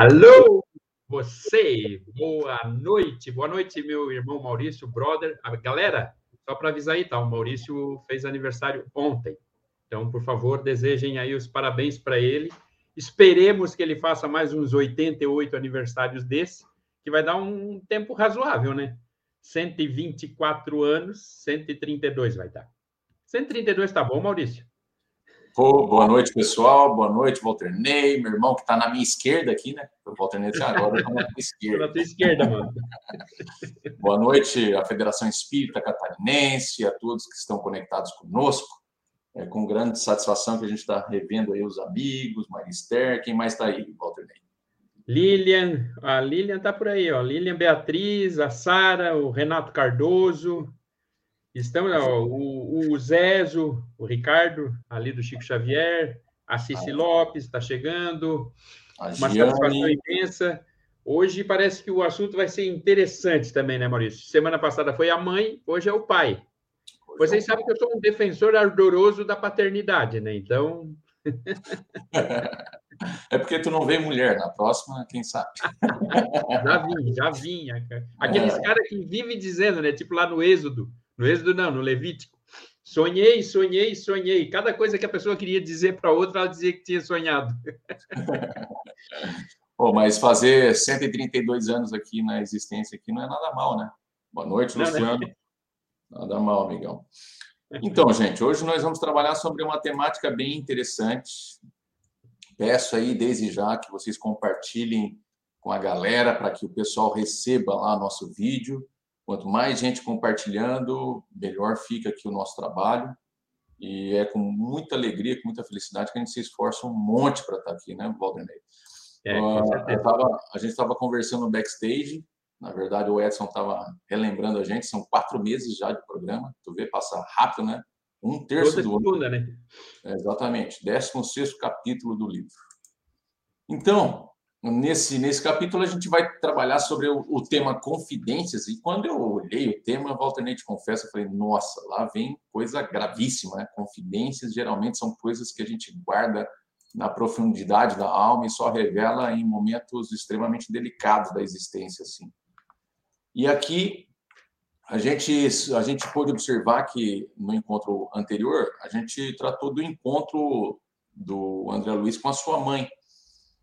Alô, você, boa noite, boa noite, meu irmão Maurício, brother. A galera, só para avisar aí, tá? O Maurício fez aniversário ontem. Então, por favor, desejem aí os parabéns para ele. Esperemos que ele faça mais uns 88 aniversários desse, que vai dar um tempo razoável, né? 124 anos, 132 vai dar. 132 tá bom, Maurício? Pô, boa noite, pessoal. Boa noite, Walter Ney, meu irmão que está na minha esquerda aqui, né? O Walter Ney agora está na minha esquerda. na tua esquerda, mano. boa noite à Federação Espírita Catarinense, a todos que estão conectados conosco. É com grande satisfação que a gente está revendo aí os amigos, Marister, quem mais está aí, Walter Ney? Lilian, a Lilian está por aí, ó. Lilian Beatriz, a Sara, o Renato Cardoso, Estamos, ó, o, o Zezo, o Ricardo, ali do Chico Xavier, a Cici. Lopes está chegando, a uma Gianni. satisfação imensa. Hoje parece que o assunto vai ser interessante também, né, Maurício? Semana passada foi a mãe, hoje é o pai. Vocês sabem que eu sou um defensor ardoroso da paternidade, né? Então. É porque tu não vê mulher, na próxima, quem sabe. Já vim, já vim. Aqueles é. caras que vivem dizendo, né? Tipo lá no Êxodo, no Êxodo, não, no Levítico. Sonhei, sonhei, sonhei. Cada coisa que a pessoa queria dizer para outra, ela dizia que tinha sonhado. Pô, mas fazer 132 anos aqui na existência aqui não é nada mal, né? Boa noite, né? Luciano. Nada mal, amigão. Então, gente, hoje nós vamos trabalhar sobre uma temática bem interessante. Peço aí desde já que vocês compartilhem com a galera para que o pessoal receba lá nosso vídeo. Quanto mais gente compartilhando, melhor fica aqui o nosso trabalho. E é com muita alegria, com muita felicidade que a gente se esforça um monte para estar aqui, né, Valdernei? É, uh, tava, a gente estava conversando no backstage. Na verdade, o Edson estava relembrando a gente. São quatro meses já de programa. Tu vê passar rápido, né? Um terço Toda do ano. Né? É, exatamente. Décimo sexto capítulo do livro. Então, Nesse, nesse capítulo, a gente vai trabalhar sobre o, o tema confidências. E quando eu olhei o tema, Walter Ney te confessa, eu falei, nossa, lá vem coisa gravíssima. Né? Confidências geralmente são coisas que a gente guarda na profundidade da alma e só revela em momentos extremamente delicados da existência. Assim. E aqui a gente, a gente pôde observar que no encontro anterior, a gente tratou do encontro do André Luiz com a sua mãe.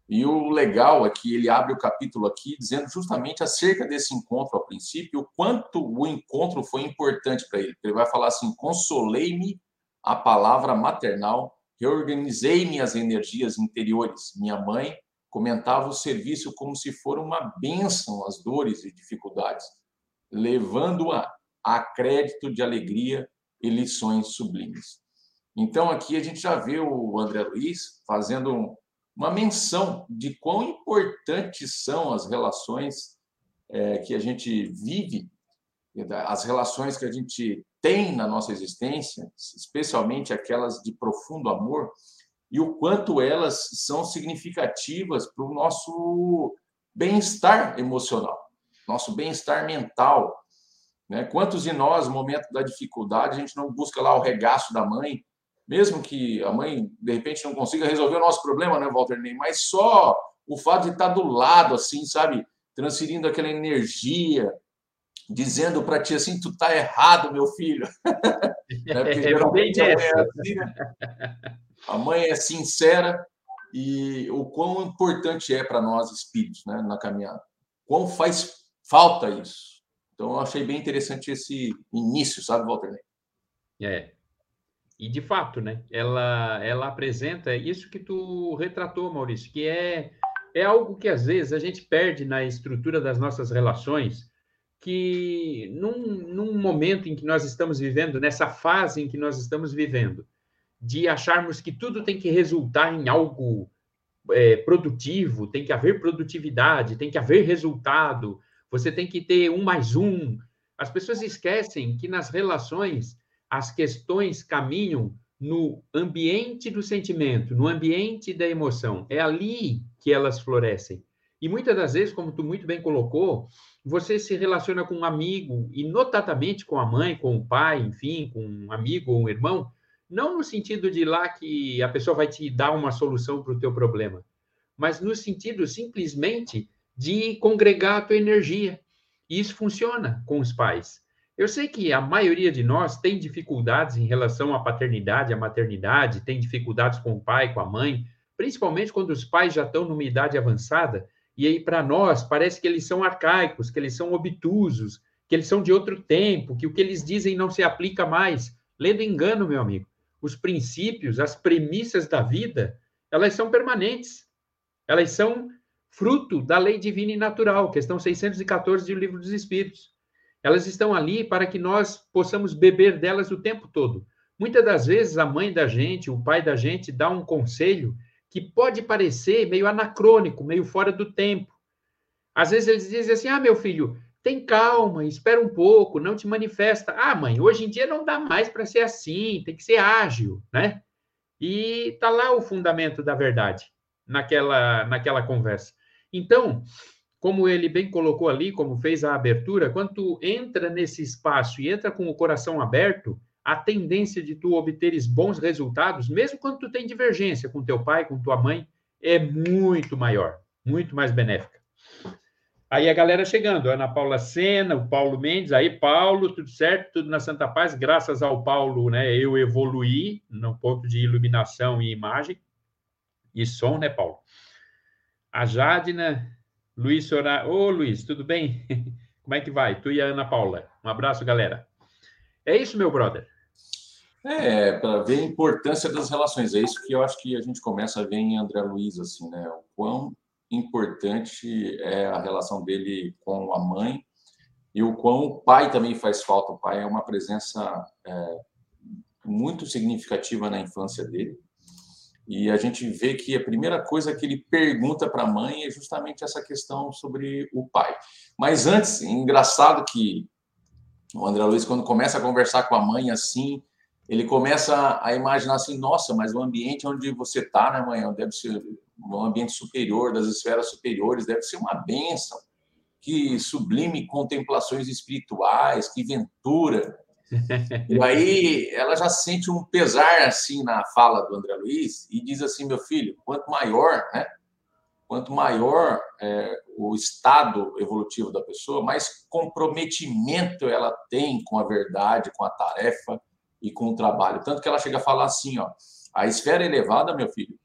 E o legal é que ele abre o capítulo aqui dizendo justamente acerca desse encontro ao princípio, o quanto o encontro foi importante para ele. Ele vai falar assim: consolei-me a palavra maternal, reorganizei minhas energias interiores. Minha mãe comentava o serviço como se for uma bênção às dores e dificuldades, levando-a a crédito de alegria e lições sublimes. Então aqui a gente já vê o André Luiz fazendo uma menção de quão importantes são as relações é, que a gente vive, as relações que a gente tem na nossa existência, especialmente aquelas de profundo amor, e o quanto elas são significativas para o nosso bem-estar emocional, nosso bem-estar mental. Né? Quantos de nós, no momento da dificuldade, a gente não busca lá o regaço da mãe mesmo que a mãe, de repente, não consiga resolver o nosso problema, né, Walter Ney? Mas só o fato de estar do lado, assim, sabe? Transferindo aquela energia, dizendo para ti assim: tu tá errado, meu filho. é, geralmente mãe é assim, né? A mãe é sincera e o quão importante é para nós espíritos, né, na caminhada. Quão faz falta isso. Então, eu achei bem interessante esse início, sabe, Walter Ney? É, e de fato, né? Ela, ela apresenta isso que tu retratou, Maurício, que é, é algo que às vezes a gente perde na estrutura das nossas relações, que num, num momento em que nós estamos vivendo, nessa fase em que nós estamos vivendo, de acharmos que tudo tem que resultar em algo é, produtivo, tem que haver produtividade, tem que haver resultado, você tem que ter um mais um. As pessoas esquecem que nas relações as questões caminham no ambiente do sentimento, no ambiente da emoção. É ali que elas florescem. E muitas das vezes, como tu muito bem colocou, você se relaciona com um amigo e notadamente com a mãe, com o pai, enfim, com um amigo ou um irmão, não no sentido de lá que a pessoa vai te dar uma solução para o teu problema, mas no sentido simplesmente de congregar a tua energia. E isso funciona com os pais. Eu sei que a maioria de nós tem dificuldades em relação à paternidade, à maternidade, tem dificuldades com o pai, com a mãe, principalmente quando os pais já estão numa idade avançada, e aí para nós parece que eles são arcaicos, que eles são obtusos, que eles são de outro tempo, que o que eles dizem não se aplica mais. Lendo engano, meu amigo. Os princípios, as premissas da vida, elas são permanentes. Elas são fruto da lei divina e natural, questão 614 do Livro dos Espíritos. Elas estão ali para que nós possamos beber delas o tempo todo. Muitas das vezes a mãe da gente, o pai da gente dá um conselho que pode parecer meio anacrônico, meio fora do tempo. Às vezes eles dizem assim: "Ah, meu filho, tem calma, espera um pouco, não te manifesta. Ah, mãe, hoje em dia não dá mais para ser assim, tem que ser ágil, né? E tá lá o fundamento da verdade naquela naquela conversa. Então, como ele bem colocou ali, como fez a abertura, quando tu entra nesse espaço e entra com o coração aberto, a tendência de tu obteres bons resultados, mesmo quando tu tem divergência com teu pai, com tua mãe, é muito maior, muito mais benéfica. Aí a galera chegando, Ana Paula Sena, o Paulo Mendes, aí Paulo, tudo certo, tudo na Santa Paz, graças ao Paulo, né, eu evoluí no ponto de iluminação e imagem e som, né, Paulo? A Jadina, Luiz Sora, ô Luiz, tudo bem? Como é que vai? Tu e a Ana Paula. Um abraço, galera. É isso, meu brother. É, para ver a importância das relações. É isso que eu acho que a gente começa a ver em André Luiz, assim, né? O quão importante é a relação dele com a mãe e o quão o pai também faz falta. O pai é uma presença é, muito significativa na infância dele. E a gente vê que a primeira coisa que ele pergunta para a mãe é justamente essa questão sobre o pai. Mas antes, engraçado que o André Luiz, quando começa a conversar com a mãe assim, ele começa a imaginar assim: nossa, mas o ambiente onde você está, né, mãe? Deve ser um ambiente superior, das esferas superiores, deve ser uma bênção. Que sublime contemplações espirituais, que ventura. E aí ela já sente um pesar assim na fala do André Luiz e diz assim, meu filho, quanto maior, né? Quanto maior é, o estado evolutivo da pessoa, mais comprometimento ela tem com a verdade, com a tarefa e com o trabalho. Tanto que ela chega a falar assim, ó, a esfera elevada, meu filho,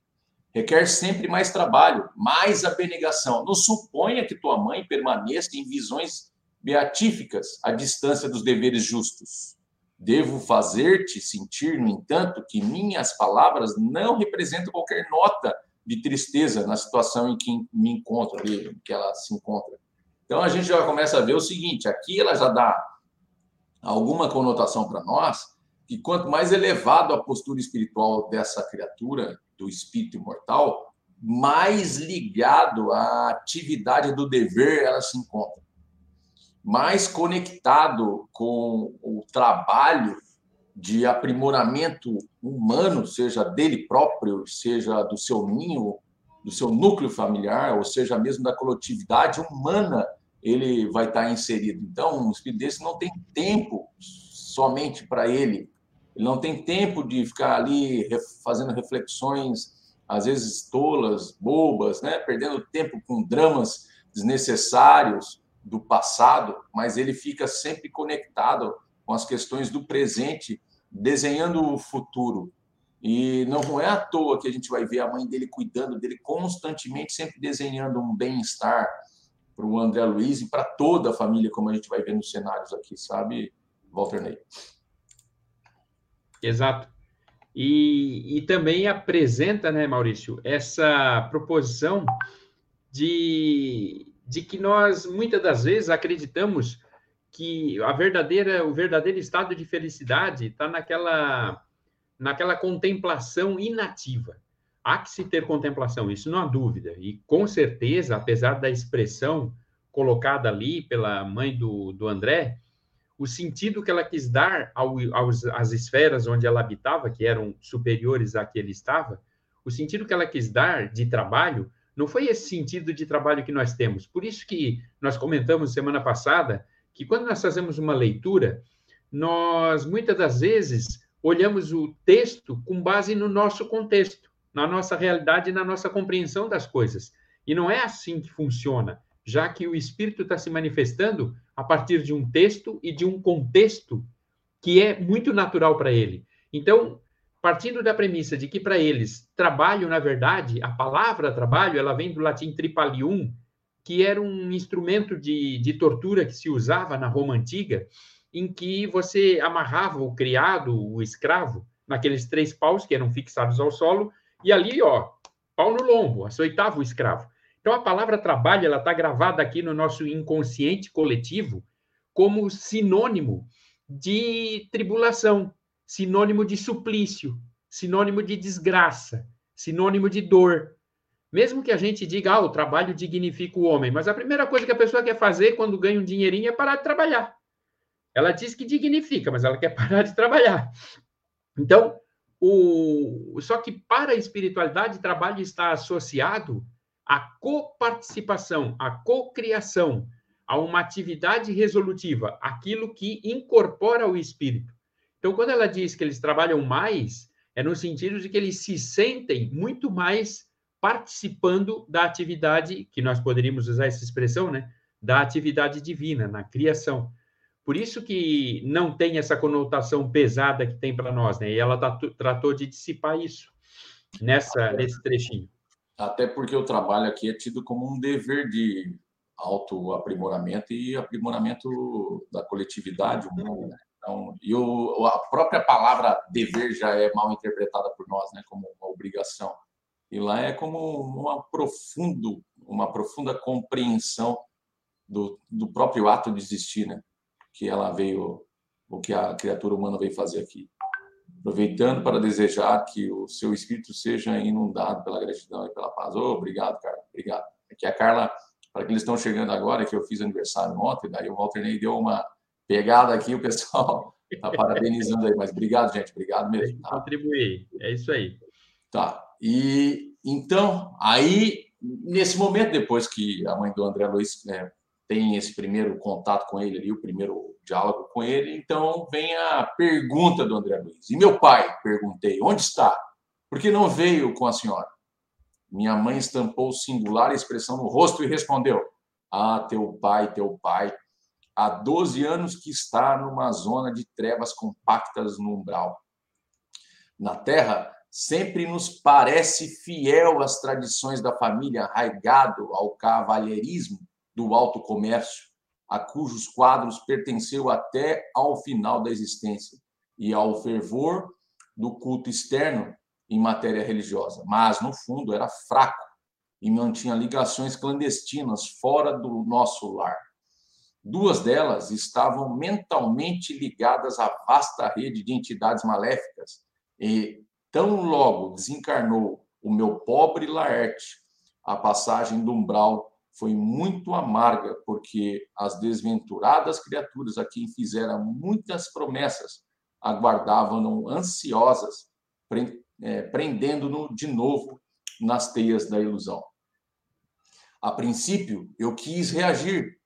requer sempre mais trabalho, mais abnegação. Não suponha que tua mãe permaneça em visões beatíficas à distância dos deveres justos. Devo fazer-te sentir, no entanto, que minhas palavras não representam qualquer nota de tristeza na situação em que me encontro em que ela se encontra. Então a gente já começa a ver o seguinte: aqui ela já dá alguma conotação para nós que quanto mais elevado a postura espiritual dessa criatura, do espírito imortal, mais ligado à atividade do dever ela se encontra. Mais conectado com o trabalho de aprimoramento humano, seja dele próprio, seja do seu ninho, do seu núcleo familiar, ou seja mesmo da coletividade humana, ele vai estar inserido. Então, um espírito desse não tem tempo somente para ele, ele não tem tempo de ficar ali fazendo reflexões, às vezes tolas, bobas, né? perdendo tempo com dramas desnecessários do passado, mas ele fica sempre conectado com as questões do presente, desenhando o futuro. E não é à toa que a gente vai ver a mãe dele cuidando dele constantemente, sempre desenhando um bem-estar para o André Luiz e para toda a família, como a gente vai ver nos cenários aqui, sabe, Walter Ney? Exato. E, e também apresenta, né, Maurício, essa proposição de, de que nós, muitas das vezes, acreditamos que a verdadeira, o verdadeiro estado de felicidade está naquela, naquela contemplação inativa. Há que se ter contemplação, isso não há dúvida. E com certeza, apesar da expressão colocada ali pela mãe do, do André, o sentido que ela quis dar ao, aos, às esferas onde ela habitava, que eram superiores à que ele estava, o sentido que ela quis dar de trabalho não foi esse sentido de trabalho que nós temos. Por isso que nós comentamos semana passada que quando nós fazemos uma leitura, nós muitas das vezes olhamos o texto com base no nosso contexto. na nossa realidade na nossa compreensão das coisas. E não é assim que funciona, já que o Espírito está se manifestando a partir de um texto e de um contexto que é muito natural para ele. Então, partindo da premissa de que para eles trabalho, na verdade, a palavra trabalho, ela vem do latim tripalium, que era um instrumento de, de tortura que se usava na Roma antiga, em que você amarrava o criado, o escravo, naqueles três paus que eram fixados ao solo, e ali, ó, pau no lombo, açoitava o escravo. Então, a palavra trabalho, ela está gravada aqui no nosso inconsciente coletivo como sinônimo de tribulação, sinônimo de suplício, sinônimo de desgraça, sinônimo de dor. Mesmo que a gente diga, ah, o trabalho dignifica o homem, mas a primeira coisa que a pessoa quer fazer quando ganha um dinheirinho é parar de trabalhar. Ela diz que dignifica, mas ela quer parar de trabalhar. Então, o... só que para a espiritualidade, trabalho está associado à coparticipação, à cocriação, a uma atividade resolutiva, aquilo que incorpora o espírito. Então, quando ela diz que eles trabalham mais, é no sentido de que eles se sentem muito mais participando da atividade, que nós poderíamos usar essa expressão, né? Da atividade divina, na criação. Por isso que não tem essa conotação pesada que tem para nós, né? E ela tá, tratou de dissipar isso nessa, nesse trechinho. Até porque o trabalho aqui é tido como um dever de autoaprimoramento e aprimoramento da coletividade humana, né? Então, e o, a própria palavra dever já é mal interpretada por nós, né, como uma obrigação. E lá é como uma, profundo, uma profunda compreensão do, do próprio ato de existir, né, que ela veio, o que a criatura humana veio fazer aqui. Aproveitando para desejar que o seu espírito seja inundado pela gratidão e pela paz. Oh, obrigado, Carla, obrigado. Aqui a Carla, para que eles estão chegando agora, que eu fiz aniversário ontem, daí o Walter Ney deu uma pegada aqui, o pessoal está parabenizando aí, mas obrigado, gente, obrigado mesmo. Tá? Contribuir, é isso aí. Tá, e então, aí, nesse momento, depois que a mãe do André Luiz né, tem esse primeiro contato com ele ali, o primeiro diálogo com ele, então vem a pergunta do André Luiz. E meu pai, perguntei, onde está? Por que não veio com a senhora? Minha mãe estampou singular expressão no rosto e respondeu: Ah, teu pai, teu pai, há 12 anos que está numa zona de trevas compactas no umbral. Na Terra, sempre nos parece fiel às tradições da família, arraigado ao cavalheirismo do alto comércio, a cujos quadros pertenceu até ao final da existência, e ao fervor do culto externo em matéria religiosa. Mas, no fundo, era fraco e mantinha ligações clandestinas fora do nosso lar. Duas delas estavam mentalmente ligadas à vasta rede de entidades maléficas. E tão logo desencarnou o meu pobre Laerte, a passagem do umbral foi muito amarga, porque as desventuradas criaturas a quem fizeram muitas promessas aguardavam-no ansiosas, é, prendendo-no de novo nas teias da ilusão. A princípio, eu quis reagir,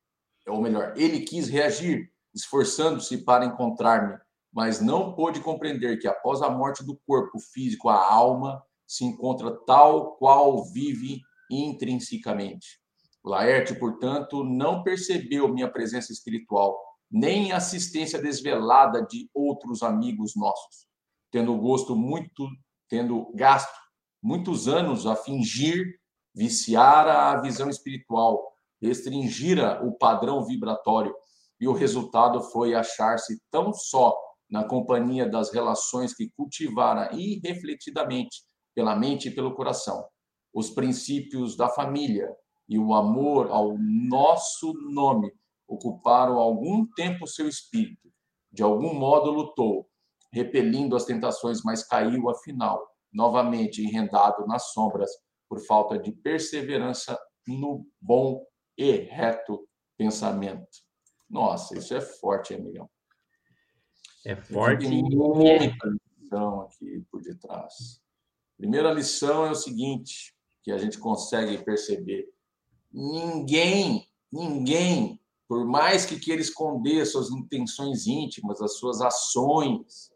ou melhor, ele quis reagir, esforçando-se para encontrar-me, mas não pôde compreender que após a morte do corpo físico, a alma se encontra tal qual vive intrinsecamente. Laerte, portanto, não percebeu minha presença espiritual, nem assistência desvelada de outros amigos nossos, tendo gosto muito, tendo gasto muitos anos a fingir viciar a visão espiritual, restringira o padrão vibratório, e o resultado foi achar-se tão só na companhia das relações que cultivara irrefletidamente pela mente e pelo coração, os princípios da família, e o amor ao nosso nome ocuparam algum tempo seu espírito. De algum modo lutou, repelindo as tentações, mas caiu afinal, novamente enrendado nas sombras por falta de perseverança no bom e reto pensamento. Nossa, isso é forte, amigão. É forte. Tem muita lição aqui por detrás. Primeira lição é o seguinte, que a gente consegue perceber Ninguém, ninguém, por mais que queira esconder suas intenções íntimas, as suas ações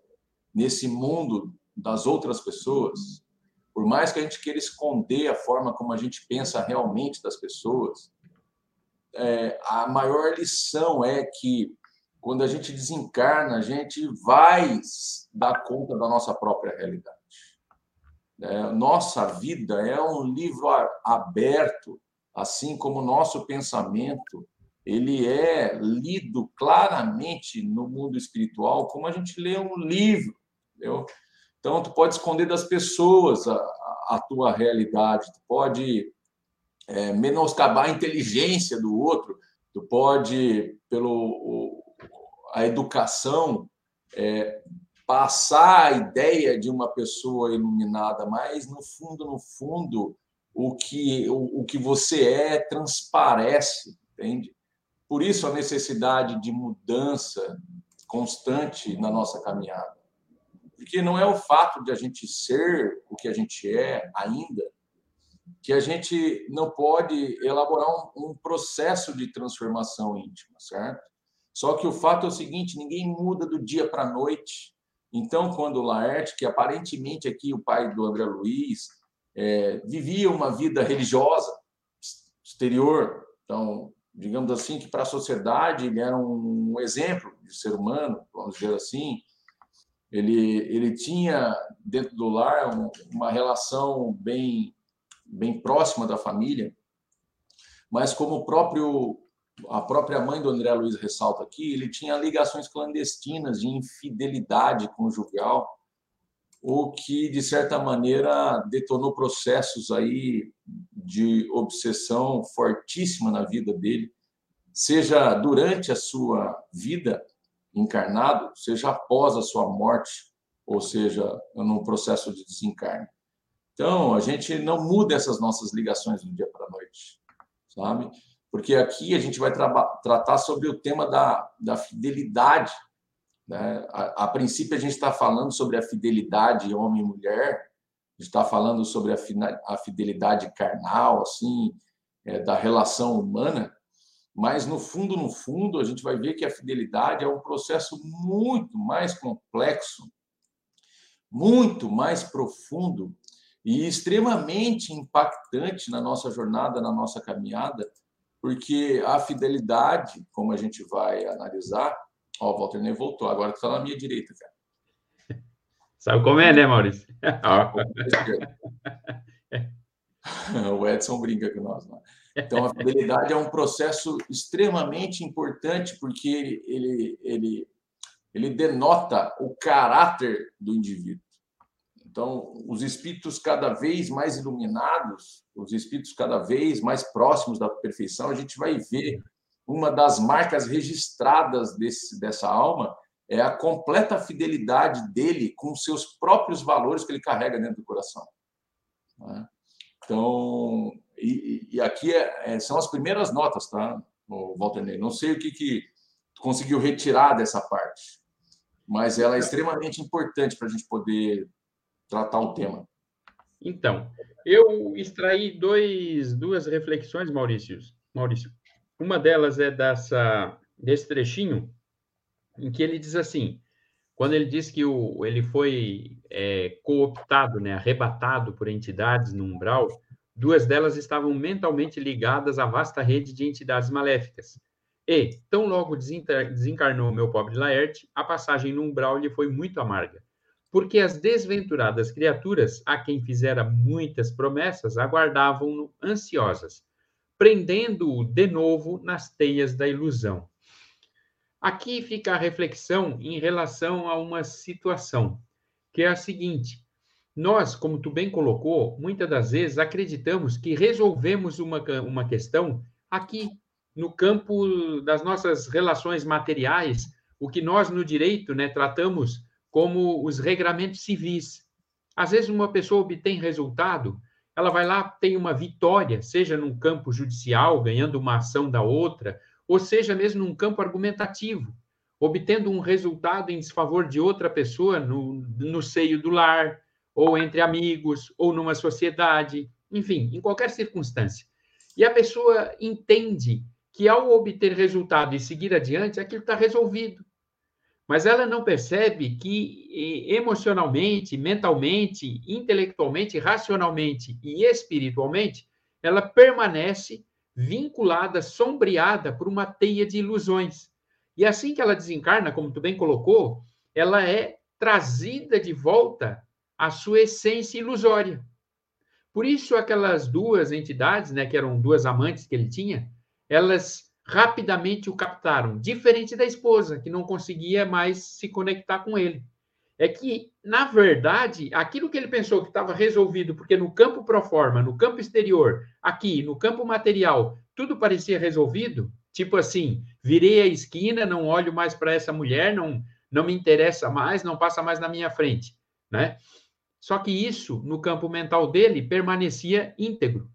nesse mundo das outras pessoas, por mais que a gente queira esconder a forma como a gente pensa realmente das pessoas, é, a maior lição é que quando a gente desencarna, a gente vai dar conta da nossa própria realidade. É, nossa vida é um livro aberto, assim como o nosso pensamento ele é lido claramente no mundo espiritual como a gente lê um livro. Entendeu? Então, tu pode esconder das pessoas a, a tua realidade, tu pode é, menoscabar a inteligência do outro, tu pode, pelo a educação, é, passar a ideia de uma pessoa iluminada, mas no fundo, no fundo, o que o, o que você é transparece, entende? Por isso a necessidade de mudança constante na nossa caminhada. Porque não é o fato de a gente ser o que a gente é ainda que a gente não pode elaborar um, um processo de transformação íntima, certo? Só que o fato é o seguinte: ninguém muda do dia para a noite. Então, quando o Laerte, que aparentemente aqui o pai do André Luiz, é, vivia uma vida religiosa exterior, então digamos assim, que para a sociedade ele era um exemplo de ser humano, vamos dizer assim. Ele, ele tinha dentro do lar uma relação bem, bem próxima da família, mas como o próprio a própria mãe do André Luiz ressalta aqui, ele tinha ligações clandestinas de infidelidade conjugal, o que de certa maneira detonou processos aí de obsessão fortíssima na vida dele, seja durante a sua vida encarnado, seja após a sua morte, ou seja, no processo de desencarne. Então, a gente não muda essas nossas ligações do dia para a noite, sabe? Porque aqui a gente vai tra tratar sobre o tema da, da fidelidade. Né? A, a princípio, a gente está falando sobre a fidelidade homem e mulher, está falando sobre a, fidelidade carnal, assim, é, da relação humana, mas no fundo, no fundo, a gente vai ver que a fidelidade é um processo muito mais complexo, muito mais profundo e extremamente impactante na nossa jornada, na nossa caminhada, porque a fidelidade, como a gente vai analisar, ó, o Walter nem voltou, agora está na minha direita, cara. Sabe como é, né, Maurício? o Edson brinca com nós. Né? Então, a fidelidade é um processo extremamente importante porque ele, ele, ele denota o caráter do indivíduo. Então, os espíritos cada vez mais iluminados, os espíritos cada vez mais próximos da perfeição, a gente vai ver uma das marcas registradas desse, dessa alma é a completa fidelidade dele com os seus próprios valores que ele carrega dentro do coração. Né? Então, e, e aqui é, é, são as primeiras notas, tá, Walter Ney? Não sei o que, que conseguiu retirar dessa parte, mas ela é extremamente importante para a gente poder tratar o tema. Então, eu extraí dois, duas reflexões, Maurício. Maurício. Uma delas é dessa, desse trechinho em que ele diz assim, quando ele diz que o, ele foi é, cooptado, né, arrebatado por entidades no umbral, duas delas estavam mentalmente ligadas à vasta rede de entidades maléficas. E, tão logo desencarnou meu pobre Laerte, a passagem no umbral lhe foi muito amarga, porque as desventuradas criaturas, a quem fizera muitas promessas, aguardavam-no ansiosas, prendendo-o de novo nas teias da ilusão. Aqui fica a reflexão em relação a uma situação, que é a seguinte: nós, como tu bem colocou, muitas das vezes acreditamos que resolvemos uma, uma questão aqui, no campo das nossas relações materiais, o que nós no direito né, tratamos como os regramentos civis. Às vezes, uma pessoa obtém resultado, ela vai lá, tem uma vitória, seja num campo judicial, ganhando uma ação da outra, ou seja, mesmo num campo argumentativo, obtendo um resultado em desfavor de outra pessoa no, no seio do lar, ou entre amigos, ou numa sociedade, enfim, em qualquer circunstância. E a pessoa entende que ao obter resultado e seguir adiante, aquilo está resolvido. Mas ela não percebe que emocionalmente, mentalmente, intelectualmente, racionalmente e espiritualmente, ela permanece vinculada, sombreada por uma teia de ilusões. E assim que ela desencarna, como tu bem colocou, ela é trazida de volta à sua essência ilusória. Por isso, aquelas duas entidades, né, que eram duas amantes que ele tinha, elas rapidamente o captaram, diferente da esposa, que não conseguia mais se conectar com ele. É que, na verdade, aquilo que ele pensou que estava resolvido, porque no campo pro forma, no campo exterior, aqui, no campo material, tudo parecia resolvido, tipo assim, virei a esquina, não olho mais para essa mulher, não, não me interessa mais, não passa mais na minha frente, né? Só que isso, no campo mental dele, permanecia íntegro.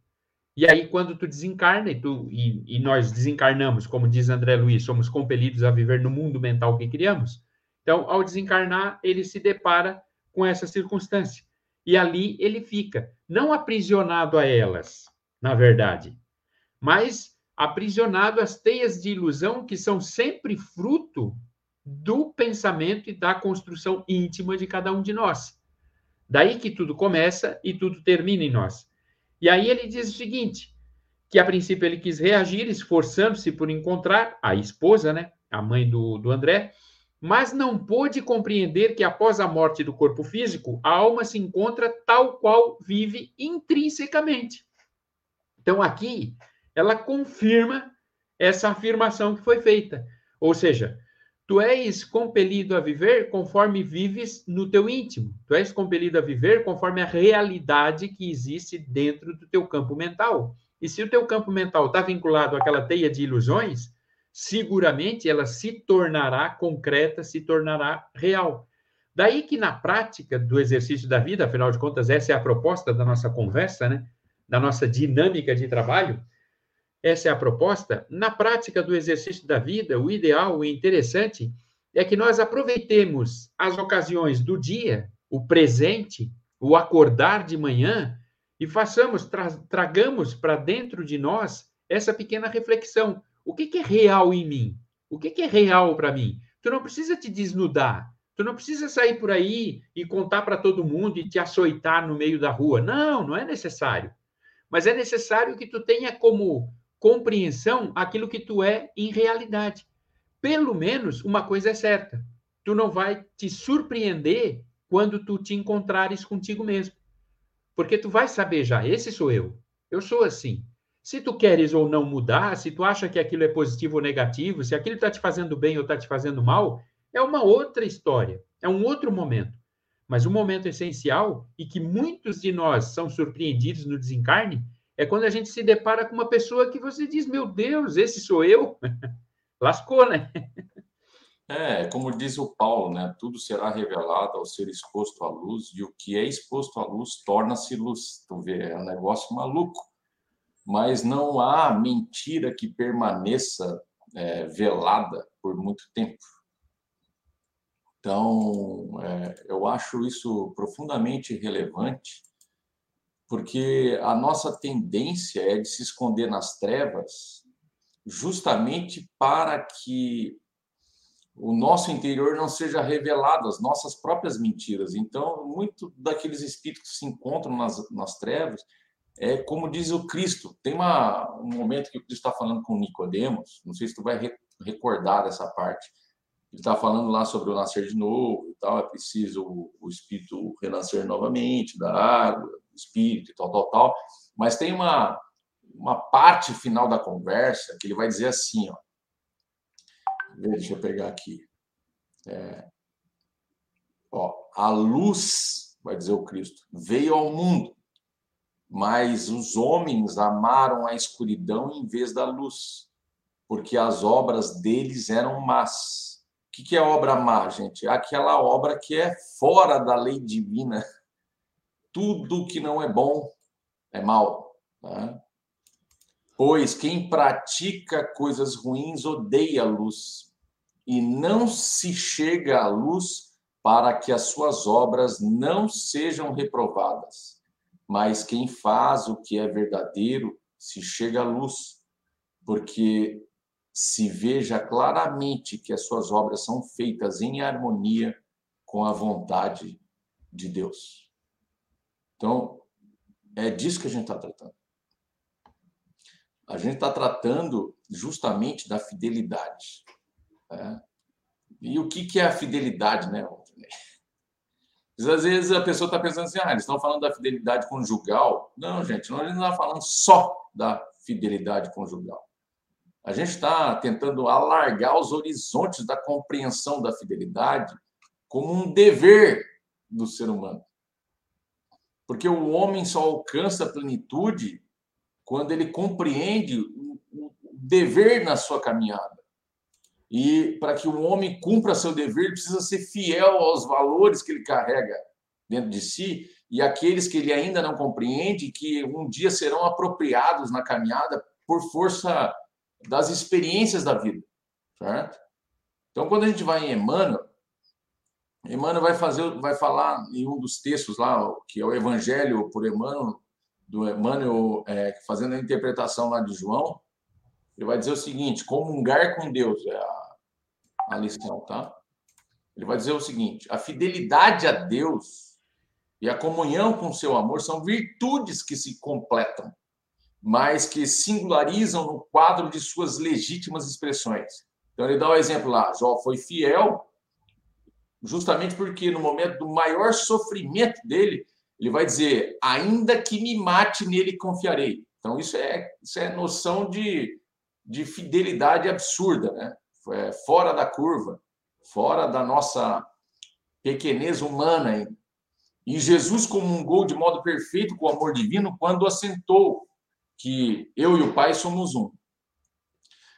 E aí, quando tu desencarna, e, tu, e, e, nós desencarnamos, como diz André Luiz, somos compelidos a viver no mundo mental que criamos. Então, ao desencarnar, ele se depara com essa circunstância. E ali ele fica, não aprisionado a elas, na verdade, mas aprisionado às teias de ilusão que são sempre fruto do pensamento e da construção íntima de cada um de nós. Daí que tudo começa e tudo termina em nós. E aí ele diz o seguinte: que a princípio ele quis reagir, esforçando-se por encontrar a esposa, né, a mãe do, do André, mas não pôde compreender que após a morte do corpo físico, a alma se encontra tal qual vive intrinsecamente. Então aqui ela confirma essa afirmação que foi feita. Ou seja, Tu és compelido a viver conforme vives no teu íntimo. Tu és compelido a viver conforme a realidade que existe dentro do teu campo mental. E se o teu campo mental está vinculado àquela teia de ilusões, seguramente ela se tornará concreta, se tornará real. Daí que na prática do exercício da vida, afinal de contas, essa é a proposta da nossa conversa, né? Da nossa dinâmica de trabalho, essa é a proposta, na prática do exercício da vida, o ideal e interessante é que nós aproveitemos as ocasiões do dia, o presente, o acordar de manhã, e façamos, tra tragamos para dentro de nós essa pequena reflexão. O que, que é real em mim? O que, que é real para mim? Tu não precisa te desnudar. Tu não precisa sair por aí e contar para todo mundo e te açoitar no meio da rua. Não, não é necessário. Mas é necessário que tu tenha como compreensão aquilo que tu é em realidade. Pelo menos uma coisa é certa: tu não vai te surpreender quando tu te encontrares contigo mesmo. Porque tu vai saber já, esse sou eu. Eu sou assim. Se tu queres ou não mudar, se tu acha que aquilo é positivo ou negativo, se aquilo está te fazendo bem ou está te fazendo mal, é uma outra história, é um outro momento. Mas um momento essencial e que muitos de nós são surpreendidos no desencarne é quando a gente se depara com uma pessoa que você diz, meu Deus, esse sou eu. Lascou, né? É, como diz o Paulo, né? Tudo será revelado ao ser exposto à luz, e o que é exposto à luz torna-se luz. Tu vê, é um negócio maluco. Mas não há mentira que permaneça é, velada por muito tempo. Então, é, eu acho isso profundamente relevante porque a nossa tendência é de se esconder nas trevas, justamente para que o nosso interior não seja revelado, as nossas próprias mentiras. Então, muito daqueles espíritos que se encontram nas, nas trevas é como diz o Cristo. Tem uma, um momento que o Cristo está falando com Nicodemos, não sei se tu vai re, recordar dessa parte. Ele está falando lá sobre o nascer de novo e tal, é preciso o, o espírito renascer novamente da água, espírito e tal, tal, tal. Mas tem uma, uma parte final da conversa que ele vai dizer assim, ó. Deixa eu pegar aqui. É, ó, a luz, vai dizer o Cristo, veio ao mundo, mas os homens amaram a escuridão em vez da luz, porque as obras deles eram más. O que é obra má, gente? Aquela obra que é fora da lei divina tudo que não é bom é mal. Né? Pois quem pratica coisas ruins odeia a luz e não se chega à luz para que as suas obras não sejam reprovadas. Mas quem faz o que é verdadeiro se chega à luz, porque se veja claramente que as suas obras são feitas em harmonia com a vontade de Deus. Então, é disso que a gente está tratando. A gente está tratando justamente da fidelidade. Né? E o que, que é a fidelidade, né, Às vezes a pessoa está pensando assim, ah, eles estão falando da fidelidade conjugal. Não, gente, gente não está falando só da fidelidade conjugal. A gente está tentando alargar os horizontes da compreensão da fidelidade como um dever do ser humano. Porque o homem só alcança a plenitude quando ele compreende o dever na sua caminhada. E para que o homem cumpra seu dever, precisa ser fiel aos valores que ele carrega dentro de si e aqueles que ele ainda não compreende, que um dia serão apropriados na caminhada por força das experiências da vida, certo? Então, quando a gente vai em Emmanuel, Emmanuel vai fazer, vai falar em um dos textos lá, que é o Evangelho por Emmanuel, do Emmanuel é, fazendo a interpretação lá de João, ele vai dizer o seguinte: comungar com Deus é a, a lição, tá? Ele vai dizer o seguinte: a fidelidade a Deus e a comunhão com seu amor são virtudes que se completam, mas que singularizam no quadro de suas legítimas expressões. Então ele dá o um exemplo lá: Jó foi fiel justamente porque no momento do maior sofrimento dele, ele vai dizer: ainda que me mate, nele confiarei. Então, isso é, isso é noção de, de fidelidade absurda, né? É fora da curva, fora da nossa pequenez humana. Hein? E Jesus comungou de modo perfeito com o amor divino quando assentou que eu e o Pai somos um.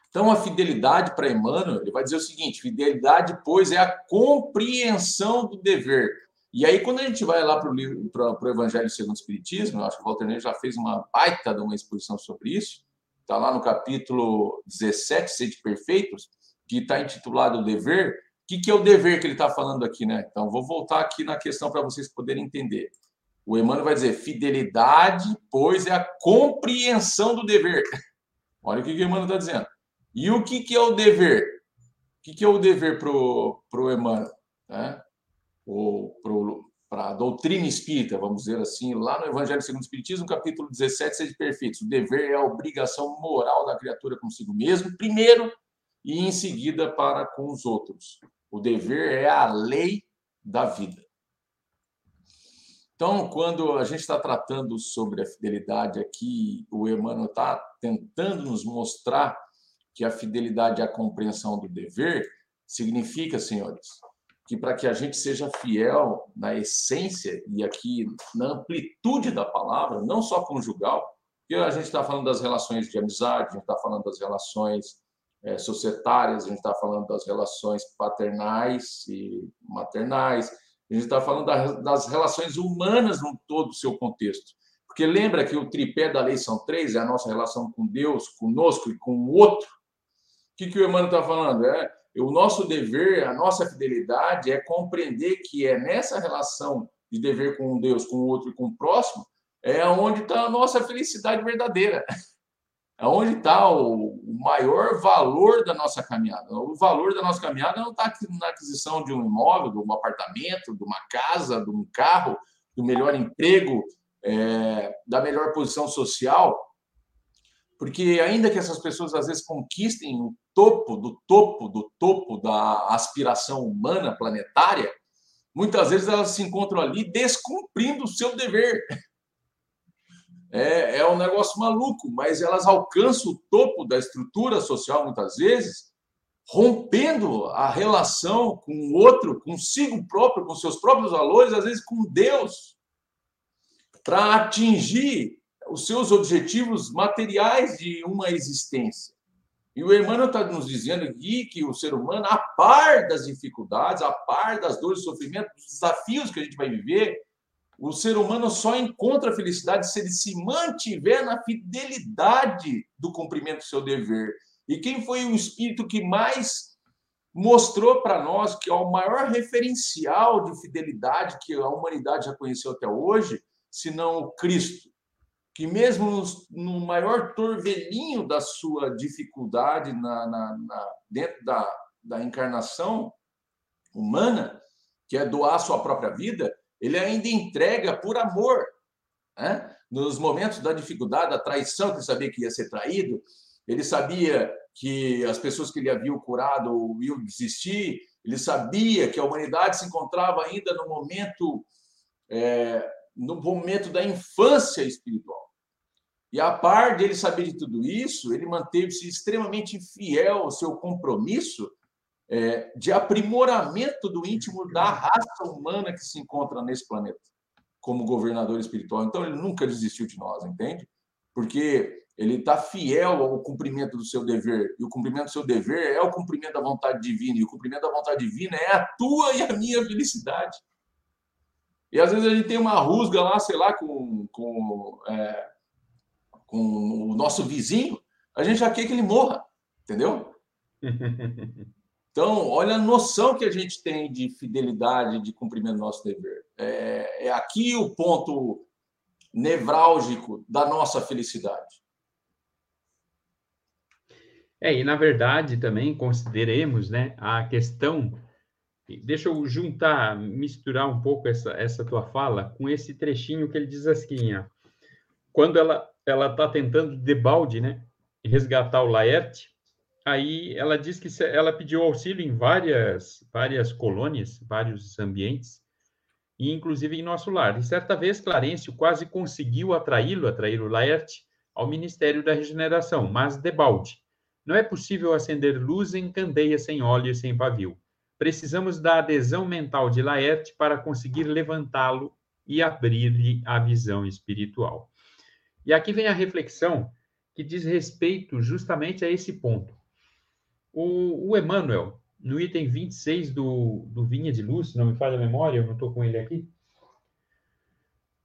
Então, a fidelidade para Emmanuel, ele vai dizer o seguinte: fidelidade, pois, é a compreensão do dever. E aí, quando a gente vai lá para o Evangelho segundo o Espiritismo, acho que o Walter Ney já fez uma baita de uma exposição sobre isso, está lá no capítulo 17, Sede Perfeitos, que está intitulado Dever. O que, que é o dever que ele está falando aqui, né? Então, vou voltar aqui na questão para vocês poderem entender. O Emmanuel vai dizer: fidelidade, pois, é a compreensão do dever. Olha o que o Emmanuel está dizendo. E o que, que é o dever? O que, que é o dever para o Emmanuel? Né? Para a doutrina espírita, vamos dizer assim, lá no Evangelho segundo o Espiritismo, capítulo 17, seja perfeitos. O dever é a obrigação moral da criatura consigo mesmo, primeiro, e em seguida para com os outros. O dever é a lei da vida. Então, quando a gente está tratando sobre a fidelidade aqui, o Emmanuel está tentando nos mostrar que a fidelidade à compreensão do dever significa, senhores, que para que a gente seja fiel na essência e aqui na amplitude da palavra, não só conjugal, porque a gente está falando das relações de amizade, a gente está falando das relações é, societárias, a gente está falando das relações paternais e maternais, a gente está falando das relações humanas no todo o seu contexto. Porque lembra que o tripé da lei são três, é a nossa relação com Deus, conosco e com o outro, que, que o Emmanuel está falando? É, o nosso dever, a nossa fidelidade é compreender que é nessa relação de dever com Deus, com o outro e com o próximo, é onde está a nossa felicidade verdadeira. É onde está o maior valor da nossa caminhada. O valor da nossa caminhada não está na aquisição de um imóvel, de um apartamento, de uma casa, de um carro, do melhor emprego, é, da melhor posição social, porque ainda que essas pessoas às vezes conquistem topo do topo do topo da aspiração humana planetária, muitas vezes elas se encontram ali descumprindo o seu dever. É, é um negócio maluco, mas elas alcançam o topo da estrutura social muitas vezes, rompendo a relação com o outro, consigo próprio, com seus próprios valores, às vezes com Deus, para atingir os seus objetivos materiais de uma existência. E o Emmanuel está nos dizendo aqui que o ser humano, a par das dificuldades, a par das dores, sofrimentos, dos desafios que a gente vai viver, o ser humano só encontra felicidade se ele se mantiver na fidelidade do cumprimento do seu dever. E quem foi o espírito que mais mostrou para nós que é o maior referencial de fidelidade que a humanidade já conheceu até hoje, se não o Cristo? Que mesmo no maior torvelinho da sua dificuldade na, na, na, dentro da, da encarnação humana, que é doar sua própria vida, ele ainda entrega por amor. Né? Nos momentos da dificuldade, da traição, que ele sabia que ia ser traído, ele sabia que as pessoas que ele havia curado iam desistir, ele sabia que a humanidade se encontrava ainda no momento, é, no momento da infância espiritual. E a par dele saber de tudo isso, ele manteve-se extremamente fiel ao seu compromisso é, de aprimoramento do íntimo da raça humana que se encontra nesse planeta, como governador espiritual. Então, ele nunca desistiu de nós, entende? Porque ele está fiel ao cumprimento do seu dever. E o cumprimento do seu dever é o cumprimento da vontade divina. E o cumprimento da vontade divina é a tua e a minha felicidade. E às vezes a gente tem uma rusga lá, sei lá, com, com é, com o nosso vizinho, a gente já quer que ele morra, entendeu? Então, olha a noção que a gente tem de fidelidade, de cumprimento do nosso dever. É, é aqui o ponto nevrálgico da nossa felicidade. É, e na verdade também consideremos né, a questão. Deixa eu juntar, misturar um pouco essa, essa tua fala com esse trechinho que ele diz assim: ó, quando ela ela está tentando de balde, né, resgatar o Laerte. Aí ela diz que ela pediu auxílio em várias várias colônias, vários ambientes, e inclusive em nosso lar. E certa vez Clarencio quase conseguiu atraí-lo, atrair o Laerte ao Ministério da Regeneração, mas de balde. Não é possível acender luz em candeia sem óleo e sem pavio. Precisamos da adesão mental de Laerte para conseguir levantá-lo e abrir-lhe a visão espiritual. E aqui vem a reflexão que diz respeito justamente a esse ponto. O, o Emmanuel, no item 26 do, do Vinha de Luz, não me falha a memória, eu não estou com ele aqui,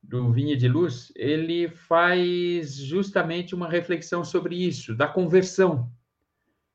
do Vinha de Luz, ele faz justamente uma reflexão sobre isso, da conversão.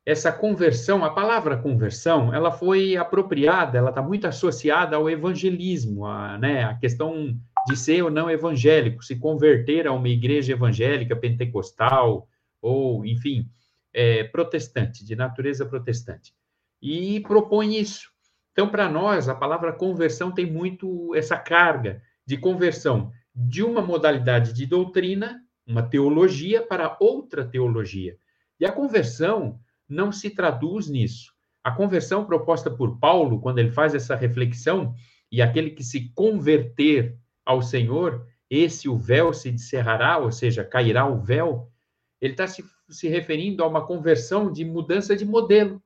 Essa conversão, a palavra conversão, ela foi apropriada, ela está muito associada ao evangelismo, a, né, a questão de ser ou não evangélico, se converter a uma igreja evangélica, pentecostal, ou, enfim, é, protestante, de natureza protestante. E propõe isso. Então, para nós, a palavra conversão tem muito essa carga de conversão de uma modalidade de doutrina, uma teologia, para outra teologia. E a conversão não se traduz nisso. A conversão proposta por Paulo, quando ele faz essa reflexão, e aquele que se converter ao Senhor, esse o véu se descerrará, ou seja, cairá o véu, ele está se, se referindo a uma conversão de mudança de modelo.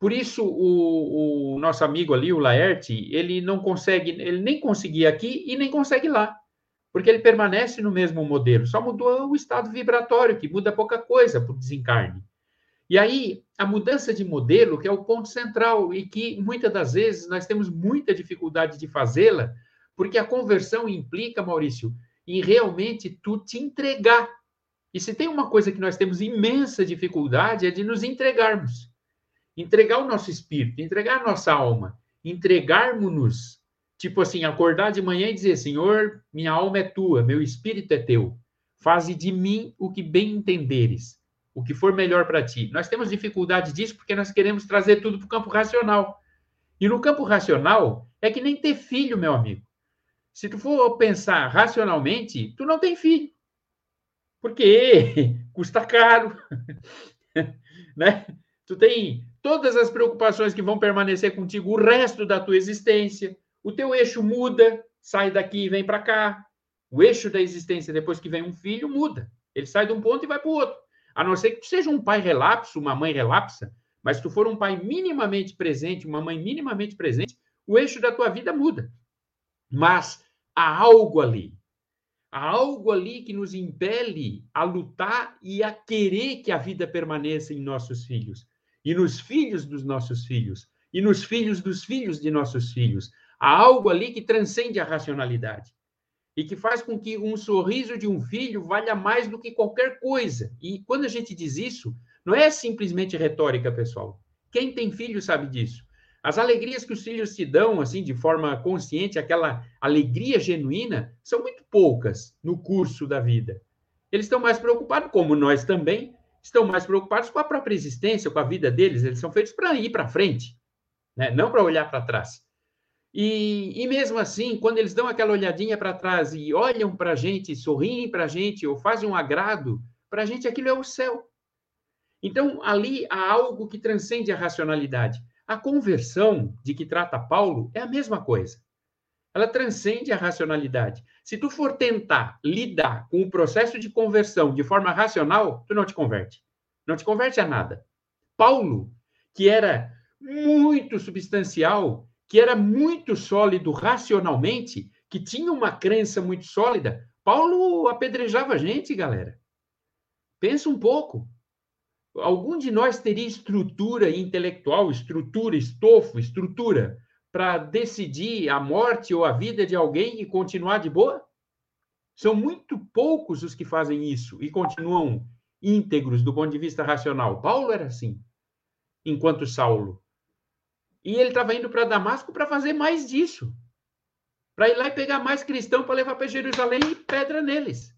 Por isso, o, o, nosso amigo ali, o Laerte, ele não consegue, ele nem conseguia aqui e nem consegue lá, porque ele permanece no mesmo modelo, só mudou o estado vibratório, que muda pouca coisa para o desencarne. E aí, a mudança de modelo, que é o ponto central, e que muitas das vezes nós temos muita dificuldade de fazê-la, porque a conversão implica, Maurício, em realmente tu te entregar. E se tem uma coisa que nós temos imensa dificuldade é de nos entregarmos. Entregar o nosso espírito, entregar a nossa alma, entregarmos-nos. Tipo assim, acordar de manhã e dizer: Senhor, minha alma é tua, meu espírito é teu. Faze de mim o que bem entenderes, o que for melhor para ti. Nós temos dificuldade disso porque nós queremos trazer tudo para o campo racional. E no campo racional é que nem ter filho, meu amigo. Se tu for pensar racionalmente, tu não tem filho. Porque custa caro, né? Tu tem todas as preocupações que vão permanecer contigo o resto da tua existência. O teu eixo muda, sai daqui e vem para cá. O eixo da existência depois que vem um filho muda. Ele sai de um ponto e vai para o outro. A não ser que tu seja um pai relapso, uma mãe relapsa, mas se tu for um pai minimamente presente, uma mãe minimamente presente, o eixo da tua vida muda. Mas há algo ali. Há algo ali que nos impele a lutar e a querer que a vida permaneça em nossos filhos, e nos filhos dos nossos filhos, e nos filhos dos filhos de nossos filhos. Há algo ali que transcende a racionalidade e que faz com que um sorriso de um filho valha mais do que qualquer coisa. E quando a gente diz isso, não é simplesmente retórica, pessoal. Quem tem filho sabe disso. As alegrias que os filhos te dão, assim, de forma consciente, aquela alegria genuína, são muito poucas no curso da vida. Eles estão mais preocupados, como nós também, estão mais preocupados com a própria existência, com a vida deles. Eles são feitos para ir para frente, né? não para olhar para trás. E, e, mesmo assim, quando eles dão aquela olhadinha para trás e olham para a gente, sorriem para a gente ou fazem um agrado, para a gente aquilo é o céu. Então, ali há algo que transcende a racionalidade. A conversão de que trata Paulo é a mesma coisa. Ela transcende a racionalidade. Se tu for tentar lidar com o processo de conversão de forma racional, tu não te converte. Não te converte a nada. Paulo, que era muito substancial, que era muito sólido racionalmente, que tinha uma crença muito sólida, Paulo apedrejava a gente, galera. Pensa um pouco. Algum de nós teria estrutura intelectual, estrutura, estofo, estrutura, para decidir a morte ou a vida de alguém e continuar de boa? São muito poucos os que fazem isso e continuam íntegros do ponto de vista racional. Paulo era assim, enquanto Saulo. E ele estava indo para Damasco para fazer mais disso. Para ir lá e pegar mais cristão para levar para Jerusalém e pedra neles.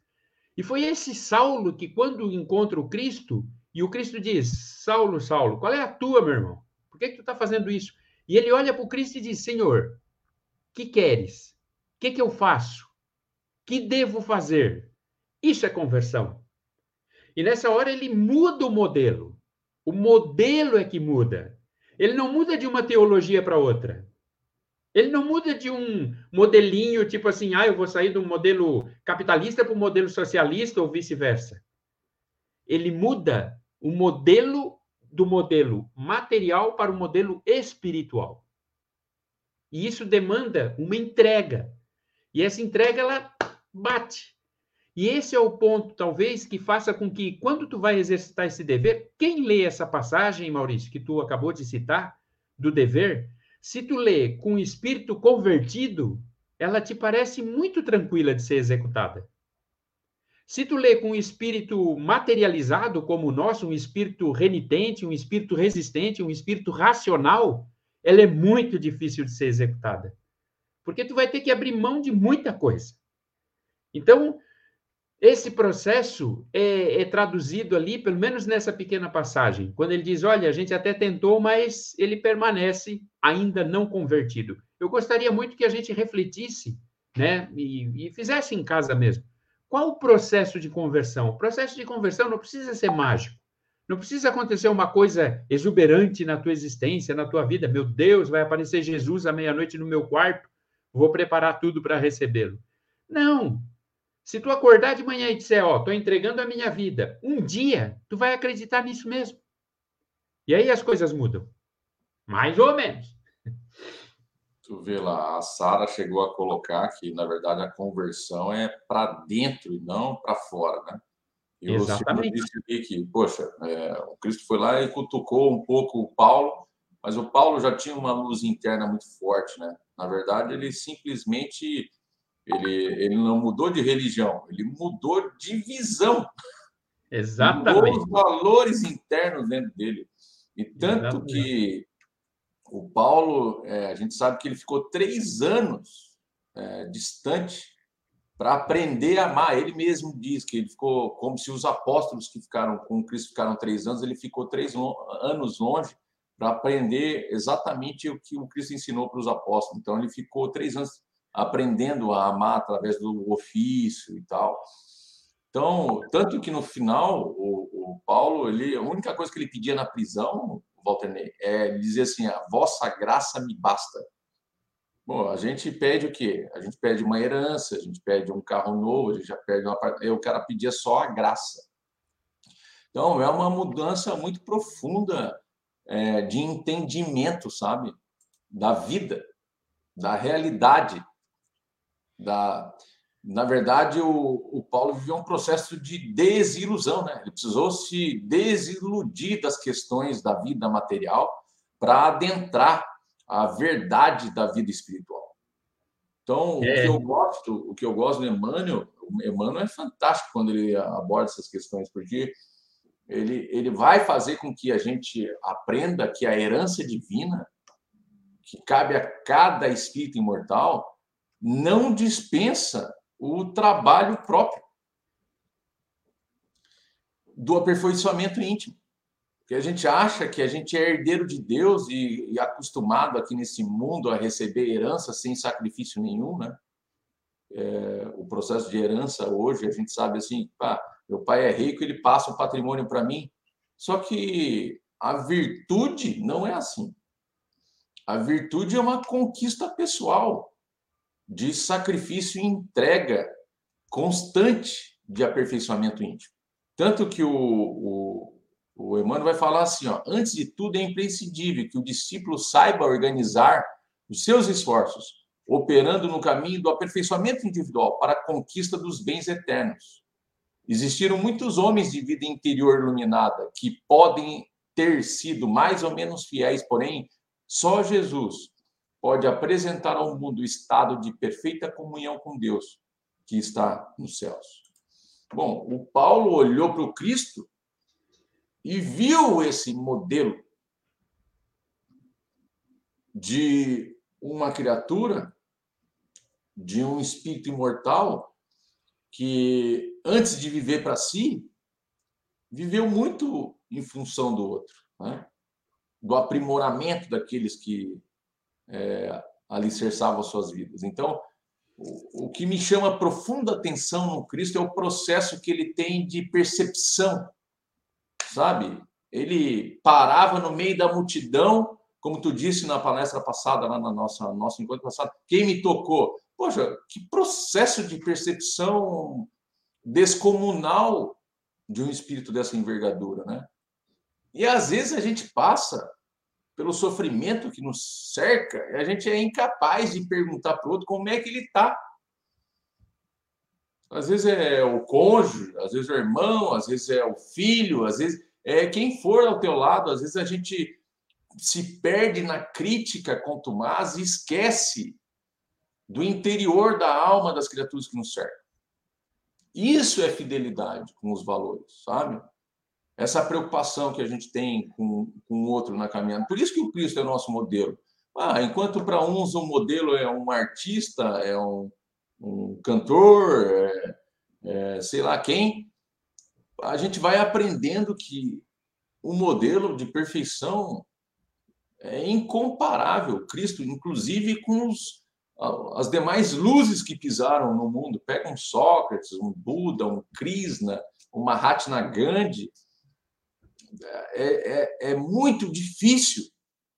E foi esse Saulo que, quando encontra o Cristo, e o Cristo diz: Saulo, Saulo, qual é a tua, meu irmão? Por que, que tu está fazendo isso? E ele olha para o Cristo e diz: Senhor, que queres? O que, que eu faço? Que devo fazer? Isso é conversão. E nessa hora ele muda o modelo. O modelo é que muda. Ele não muda de uma teologia para outra. Ele não muda de um modelinho tipo assim, ah, eu vou sair do modelo capitalista para o modelo socialista ou vice-versa. Ele muda o modelo do modelo material para o modelo espiritual. E isso demanda uma entrega. E essa entrega ela bate. E esse é o ponto, talvez, que faça com que, quando tu vai exercitar esse dever, quem lê essa passagem, Maurício, que tu acabou de citar, do dever, se tu lê com espírito convertido, ela te parece muito tranquila de ser executada. Se tu lê com um espírito materializado como o nosso, um espírito renitente, um espírito resistente, um espírito racional, ela é muito difícil de ser executada. Porque tu vai ter que abrir mão de muita coisa. Então, esse processo é, é, traduzido ali, pelo menos nessa pequena passagem, quando ele diz: Olha, a gente até tentou, mas ele permanece ainda não convertido. Eu gostaria muito que a gente refletisse, né, e, e fizesse em casa mesmo. Qual o processo de conversão? O processo de conversão não precisa ser mágico. Não precisa acontecer uma coisa exuberante na tua existência, na tua vida. Meu Deus, vai aparecer Jesus à meia-noite no meu quarto, vou preparar tudo para recebê-lo. Não. Se tu acordar de manhã e disser, ó, oh, estou entregando a minha vida, um dia tu vai acreditar nisso mesmo. E aí as coisas mudam. Mais ou menos tu vê lá, a Sara chegou a colocar que, na verdade, a conversão é para dentro e não para fora, né? E Exatamente. o disse que, poxa, é, o Cristo foi lá e cutucou um pouco o Paulo, mas o Paulo já tinha uma luz interna muito forte, né? Na verdade, ele simplesmente ele, ele não mudou de religião, ele mudou de visão. Exatamente. Mudou os valores internos dentro dele. E tanto Exatamente. que o Paulo, é, a gente sabe que ele ficou três anos é, distante para aprender a amar. Ele mesmo diz que ele ficou como se os apóstolos que ficaram com Cristo ficaram três anos, ele ficou três anos longe para aprender exatamente o que o Cristo ensinou para os apóstolos. Então, ele ficou três anos aprendendo a amar através do ofício e tal. Então, tanto que no final, o, o Paulo, ele, a única coisa que ele pedia na prisão, É dizer assim: a vossa graça me basta. Bom, a gente pede o quê? A gente pede uma herança, a gente pede um carro novo, a gente já pede uma. Eu quero pedir só a graça. Então, é uma mudança muito profunda é, de entendimento, sabe? Da vida, da realidade, da, na verdade, o, o Paulo viveu um processo de desilusão, né? Ele precisou se desiludir das questões da vida material para adentrar a verdade da vida espiritual. Então, é. o que eu gosto, o que eu gosto do Emmanuel, o Emmanuel é fantástico quando ele aborda essas questões, porque ele, ele vai fazer com que a gente aprenda que a herança divina que cabe a cada espírito imortal não dispensa o trabalho próprio. do aperfeiçoamento íntimo. Porque a gente acha que a gente é herdeiro de Deus e, e acostumado aqui nesse mundo a receber herança sem sacrifício nenhum, né? É, o processo de herança hoje, a gente sabe assim, pá, meu pai é rico, ele passa o patrimônio para mim. Só que a virtude não é assim. A virtude é uma conquista pessoal de sacrifício e entrega constante de aperfeiçoamento íntimo. Tanto que o, o, o Emmanuel vai falar assim: ó, antes de tudo é imprescindível que o discípulo saiba organizar os seus esforços, operando no caminho do aperfeiçoamento individual para a conquista dos bens eternos. Existiram muitos homens de vida interior iluminada que podem ter sido mais ou menos fiéis, porém, só Jesus pode apresentar ao mundo o estado de perfeita comunhão com Deus que está nos céus. Bom, o Paulo olhou para o Cristo e viu esse modelo de uma criatura, de um espírito imortal, que antes de viver para si, viveu muito em função do outro, né? do aprimoramento daqueles que é, alicerçavam suas vidas. Então, o, o que me chama profunda atenção no Cristo é o processo que ele tem de percepção, sabe? Ele parava no meio da multidão, como tu disse na palestra passada, lá na nossa nosso encontro passado, quem me tocou? Poxa, que processo de percepção descomunal de um espírito dessa envergadura, né? E às vezes a gente passa pelo sofrimento que nos cerca, a gente é incapaz de perguntar para o outro como é que ele está. Às vezes é o cônjuge, às vezes é o irmão, às vezes é o filho, às vezes é quem for ao teu lado, às vezes a gente se perde na crítica contumaz e esquece do interior da alma das criaturas que nos cercam. Isso é fidelidade com os valores, sabe? Essa preocupação que a gente tem com, com o outro na caminhada. Por isso que o Cristo é o nosso modelo. Ah, enquanto para uns o modelo é um artista, é um, um cantor, é, é, sei lá quem, a gente vai aprendendo que o modelo de perfeição é incomparável. Cristo, inclusive com os, as demais luzes que pisaram no mundo. Pega um Sócrates, um Buda, um Krishna, um Mahatma Gandhi, é, é, é muito difícil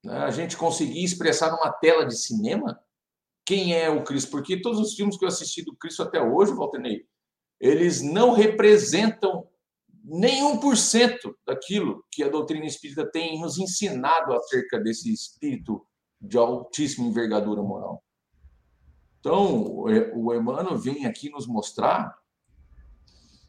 né, a gente conseguir expressar numa tela de cinema quem é o Cristo, porque todos os filmes que eu assisti do Cristo até hoje, Walter eles não representam nenhum por cento daquilo que a doutrina espírita tem nos ensinado acerca desse espírito de altíssima envergadura moral. Então, o Emmanuel vem aqui nos mostrar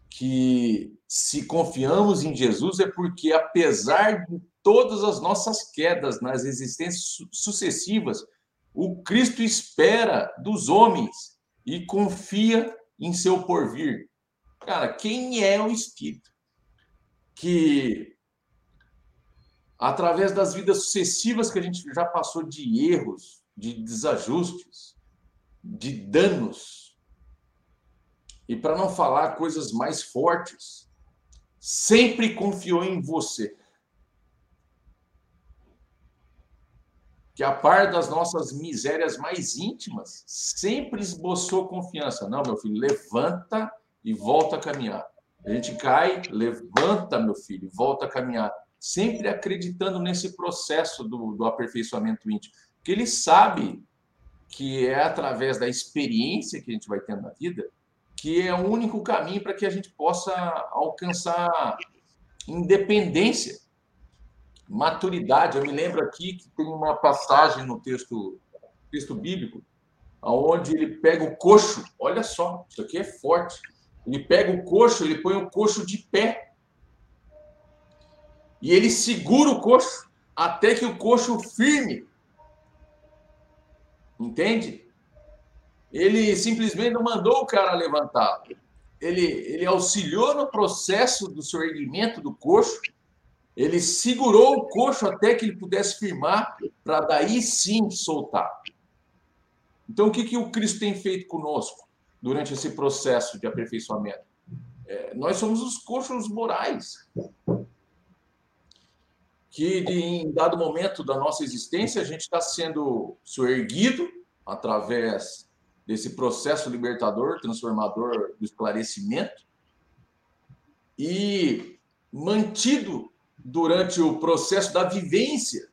que se confiamos em Jesus é porque, apesar de todas as nossas quedas nas existências sucessivas, o Cristo espera dos homens e confia em seu porvir. Cara, quem é o Espírito que, através das vidas sucessivas que a gente já passou de erros, de desajustes, de danos, e para não falar coisas mais fortes, sempre confiou em você. Que a par das nossas misérias mais íntimas, sempre esboçou confiança. Não, meu filho, levanta e volta a caminhar. A gente cai, levanta, meu filho, volta a caminhar. Sempre acreditando nesse processo do, do aperfeiçoamento íntimo. Porque ele sabe que é através da experiência que a gente vai tendo na vida que é o único caminho para que a gente possa alcançar independência, maturidade. Eu me lembro aqui que tem uma passagem no texto, texto bíblico, onde ele pega o coxo, olha só, isso aqui é forte. Ele pega o coxo, ele põe o coxo de pé. E ele segura o coxo até que o coxo firme. Entende? Ele simplesmente não mandou o cara levantar. Ele, ele auxiliou no processo do seu erguimento do coxo, ele segurou o coxo até que ele pudesse firmar, para daí sim soltar. Então, o que, que o Cristo tem feito conosco durante esse processo de aperfeiçoamento? é, nós somos os coxos morais. Que em dado momento da nossa existência a gente está sendo soerguido através desse processo libertador, transformador do esclarecimento e mantido durante o processo da vivência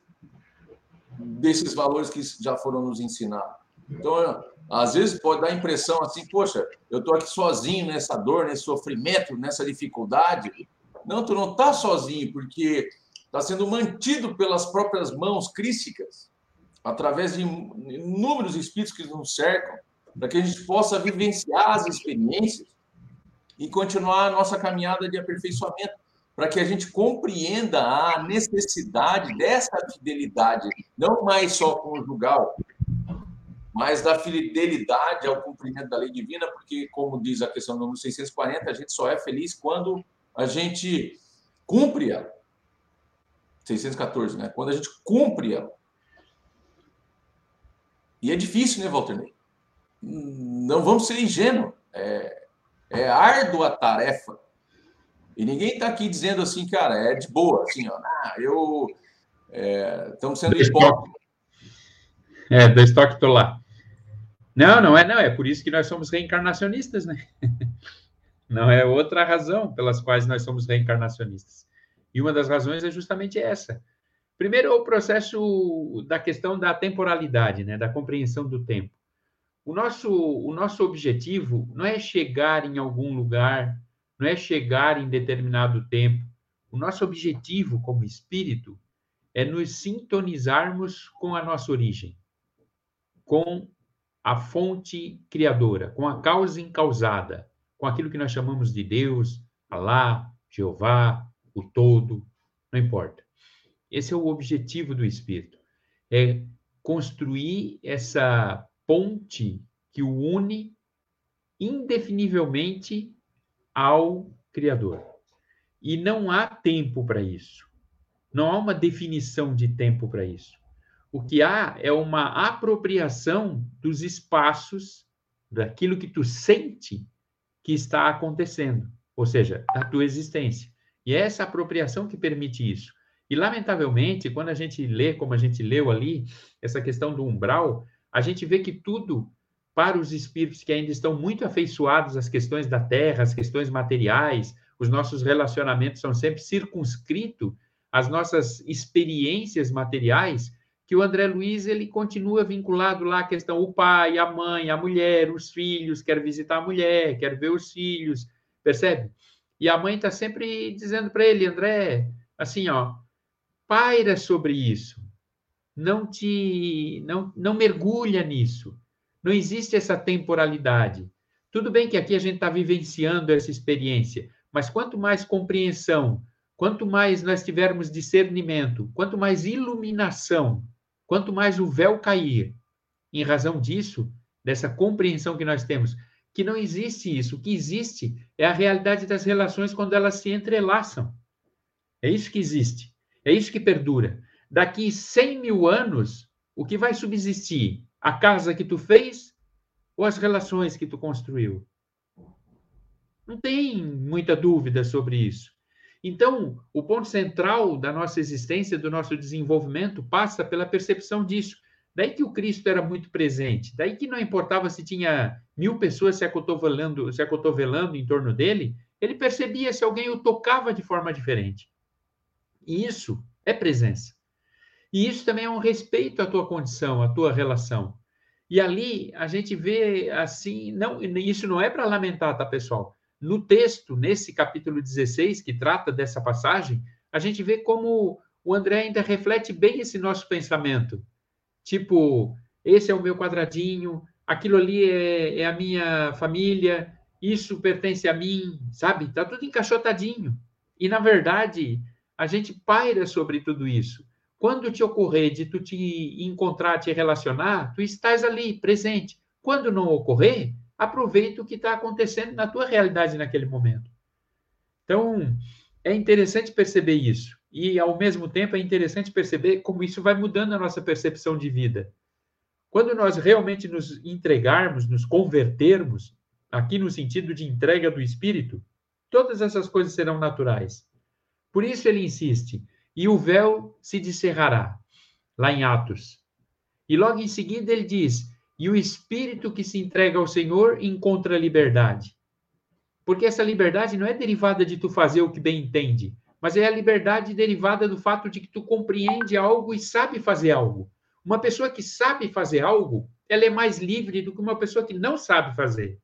desses valores que já foram nos ensinados. Então, às vezes pode dar a impressão assim, poxa, eu estou aqui sozinho nessa dor, nesse sofrimento, nessa dificuldade. Não, tu não está sozinho, porque está sendo mantido pelas próprias mãos crísticas, através de inúmeros espíritos que nos cercam, para que a gente possa vivenciar as experiências e continuar a nossa caminhada de aperfeiçoamento, para que a gente compreenda a necessidade dessa fidelidade, não mais só conjugal, mas da fidelidade ao cumprimento da lei divina, porque, como diz a questão número 640, a gente só é feliz quando a gente cumpre ela. 614, né? Quando a gente cumpre ela. E é difícil, né, Walter Ney? Não vamos ser ingênuos. É, é árdua a tarefa. E ninguém está aqui dizendo assim, cara, é de boa, assim, ó. Ah, eu. É, estamos sendo hipócritas. É, do estoque tô lá. Não, não é, não. É por isso que nós somos reencarnacionistas, né? Não é outra razão pelas quais nós somos reencarnacionistas. E uma das razões é justamente essa. Primeiro, o processo da questão da temporalidade, né? Da compreensão do tempo. O nosso, o nosso objetivo não é chegar em algum lugar, não é chegar em determinado tempo. O nosso objetivo como espírito é nos sintonizarmos com a nossa origem, com a fonte criadora, com a causa encausada, com aquilo que nós chamamos de Deus, Alá, Jeová, o todo, não importa. Esse é o objetivo do espírito, é construir essa ponte que o une indefinivelmente ao criador. E não há tempo para isso. Não há uma definição de tempo para isso. O que há é uma apropriação dos espaços, daquilo que tu sente que está acontecendo, ou seja, da tua existência. E é essa apropriação que permite isso. E, lamentavelmente, quando a gente lê, como a gente leu ali, essa questão do umbral, a gente vê que tudo, para os espíritos que ainda estão muito afeiçoados às questões da terra, às questões materiais, os nossos relacionamentos são sempre circunscritos às nossas experiências materiais, que o André Luiz ele continua vinculado lá à questão o pai, a mãe, a mulher, os filhos, quer visitar a mulher, quer ver os filhos, percebe? E a mãe está sempre dizendo para ele, André, assim, ó, paira sobre isso, não te, não, não mergulha nisso, não existe essa temporalidade. Tudo bem que aqui a gente está vivenciando essa experiência, mas quanto mais compreensão, quanto mais nós tivermos discernimento, quanto mais iluminação Quanto mais o véu cair, em razão disso, dessa compreensão que nós temos, que não existe isso. O que existe é a realidade das relações quando elas se entrelaçam. É isso que existe. É isso que perdura. Daqui 100 mil anos, o que vai subsistir? A casa que tu fez ou as relações que tu construiu? Não tem muita dúvida sobre isso. Então, o ponto central da nossa existência, do nosso desenvolvimento, passa pela percepção disso. Daí que o Cristo era muito presente, daí que não importava se tinha mil pessoas se acotovelando, se acotovelando em torno dele, ele percebia se alguém o tocava de forma diferente. E isso é presença. E isso também é um respeito à tua condição, à tua relação. E ali a gente vê assim, não, isso não é para lamentar, tá, pessoal? No texto, nesse capítulo 16, que trata dessa passagem, a gente vê como o André ainda reflete bem esse nosso pensamento. Tipo, esse é o meu quadradinho, aquilo ali é, é a minha família, isso pertence a mim, sabe? Tá tudo encaixotadinho. E, na verdade, a gente paira sobre tudo isso. Quando te ocorrer de tu te encontrar, te relacionar, tu estás ali, presente. Quando não ocorrer, aproveita o que está acontecendo na tua realidade naquele momento. Então, é interessante perceber isso. E, ao mesmo tempo, é interessante perceber como isso vai mudando a nossa percepção de vida. Quando nós realmente nos entregarmos, nos convertermos, aqui no sentido de entrega do espírito, Todas essas coisas serão naturais. Por isso ele insiste. E o véu se descerrará, lá em Atos. E logo em seguida ele diz: E o espírito que se entrega ao Senhor encontra liberdade. Porque essa liberdade não é derivada de tu fazer o que bem entende, mas é a liberdade derivada do fato de que tu compreende algo e sabe fazer algo. Uma pessoa que sabe fazer algo, ela é mais livre do que uma pessoa que não sabe fazer.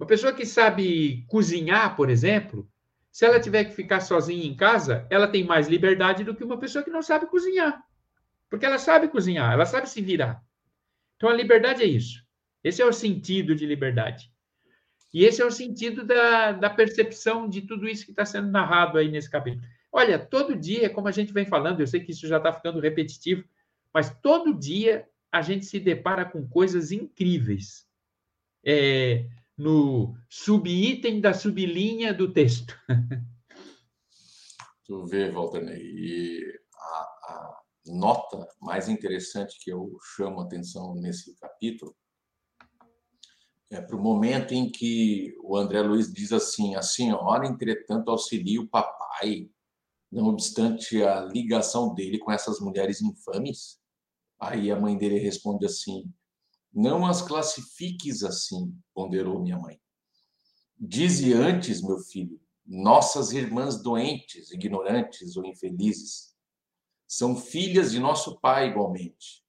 Uma pessoa que sabe cozinhar, por exemplo, se ela tiver que ficar sozinha em casa, ela tem mais liberdade do que uma pessoa que não sabe cozinhar. Porque ela sabe cozinhar, ela sabe se virar. Então a liberdade é isso. Esse é o sentido de liberdade. E esse é o sentido da, da percepção de tudo isso que está sendo narrado aí nesse capítulo. Olha, todo dia, como a gente vem falando, eu sei que isso já está ficando repetitivo, mas todo dia a gente se depara com coisas incríveis. É, no subitem da sublinha do texto. Tu vê, Walter, e a, a, nota mais interessante que eu chamo a atenção nesse capítulo é para o momento em que o André Luiz diz assim: a senhora, entretanto, auxilia o papai, não obstante a ligação dele com essas mulheres infames. Aí a mãe dele responde assim: não as classifiques assim, ponderou minha mãe. Dize antes, meu filho, nossas irmãs doentes, ignorantes ou infelizes, são filhas de nosso pai igualmente.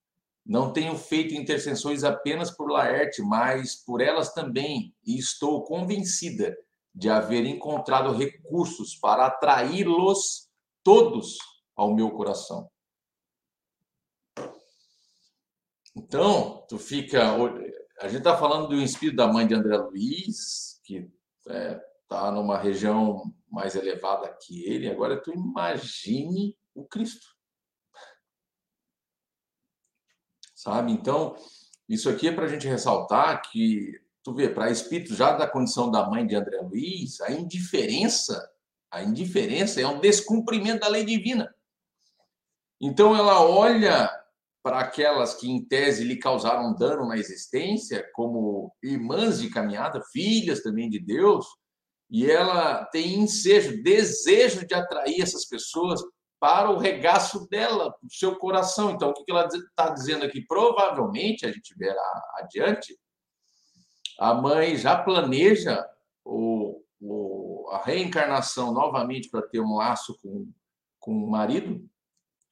Não tenho feito intercessões apenas por Laerte, mas por elas também, e estou convencida de haver encontrado recursos para atraí-los todos ao meu coração. Então, tu fica. A gente está falando do espírito da mãe de André Luiz, que está é, tá numa região mais elevada que ele. Agora, tu imagine o Cristo. Sabe? Então, isso aqui é para a gente ressaltar que, tu vê, para espírito já da condição da mãe de André Luiz, a indiferença, a indiferença é um descumprimento da lei divina. Então, ela olha para aquelas que, em tese, lhe causaram dano na existência, como irmãs de caminhada, filhas também de Deus, e ela tem ensejo, desejo de atrair essas pessoas para o regaço dela, o seu coração. Então, o que ela está dizendo aqui? Provavelmente, a gente verá adiante, a mãe já planeja o, o, a reencarnação novamente para ter um laço com, com o marido,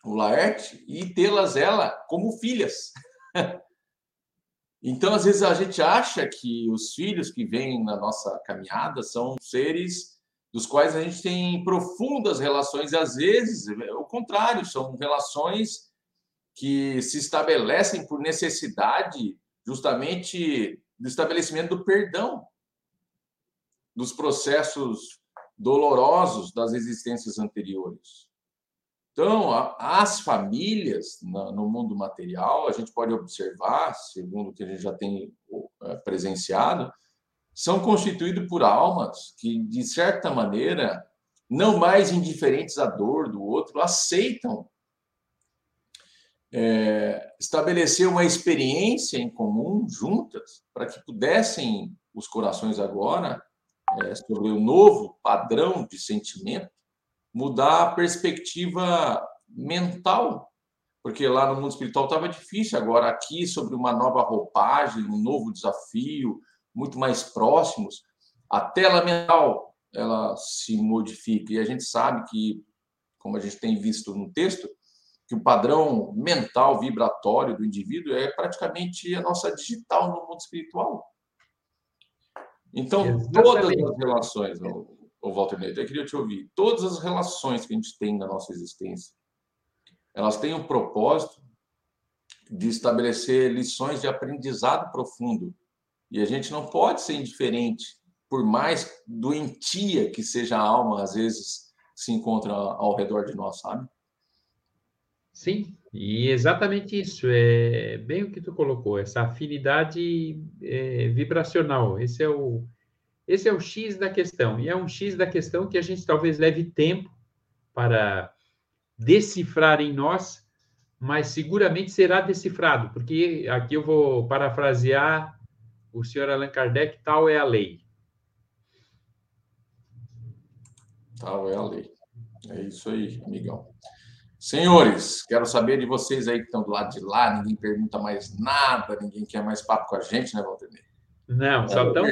o Laerte e tê-las ela como filhas. Então, às vezes, a gente acha que os filhos que vêm na nossa caminhada são seres dos quais a gente tem profundas relações, e às vezes, o contrário, são relações que se estabelecem por necessidade justamente do estabelecimento do perdão, dos processos dolorosos das existências anteriores. Então, as famílias no mundo material, a gente pode observar, segundo o que a gente já tem é, presenciado, são constituídos por almas que, de certa maneira, não mais indiferentes à dor do outro, aceitam é, estabelecer uma experiência em comum juntas, para que pudessem os corações agora, é, sobre o novo padrão de sentimento, mudar a perspectiva mental, porque lá no mundo espiritual estava difícil, agora aqui, sobre uma nova roupagem, um novo desafio, muito mais próximos, a tela mental ela se modifica. E a gente sabe que, como a gente tem visto no texto, que o padrão mental vibratório do indivíduo é praticamente a nossa digital no mundo espiritual. Então, Exatamente. todas as relações, o Walter Neto, eu queria te ouvir. Todas as relações que a gente tem na nossa existência, elas têm o propósito de estabelecer lições de aprendizado profundo. E a gente não pode ser indiferente, por mais doentia que seja a alma, às vezes se encontra ao redor de nós, sabe? Sim, e exatamente isso. É bem o que tu colocou, essa afinidade é, vibracional. Esse é o, esse é o X da questão, e é um X da questão que a gente talvez leve tempo para decifrar em nós, mas seguramente será decifrado, porque aqui eu vou parafrasear o senhor Allan Kardec: tal é a lei. Tal é a lei. É isso aí, amigão. Senhores, quero saber de vocês aí que estão do lado de lá, ninguém pergunta mais nada, ninguém quer mais papo com a gente, né, Walter? Não, só estão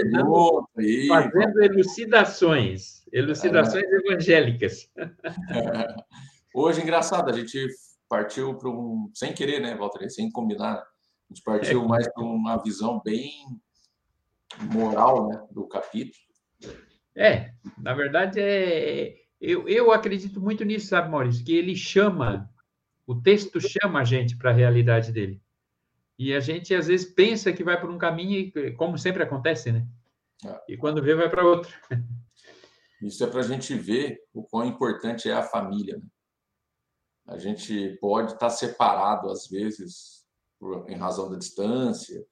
fazendo elucidações, elucidações é. evangélicas. Hoje, engraçado, a gente partiu para um, sem querer, né, Walter, sem combinar, a gente partiu é. mais para uma visão bem moral né, do capítulo. É, na verdade, é, eu, eu acredito muito nisso, sabe, Maurício? Que ele chama, o texto chama a gente para a realidade dele. E a gente, às vezes, pensa que vai por um caminho, e, como sempre acontece, né? É. E quando vê, vai para outro. Isso é para a gente ver o quão importante é a família. Né? A gente pode estar tá separado, às vezes, por, em razão da distância,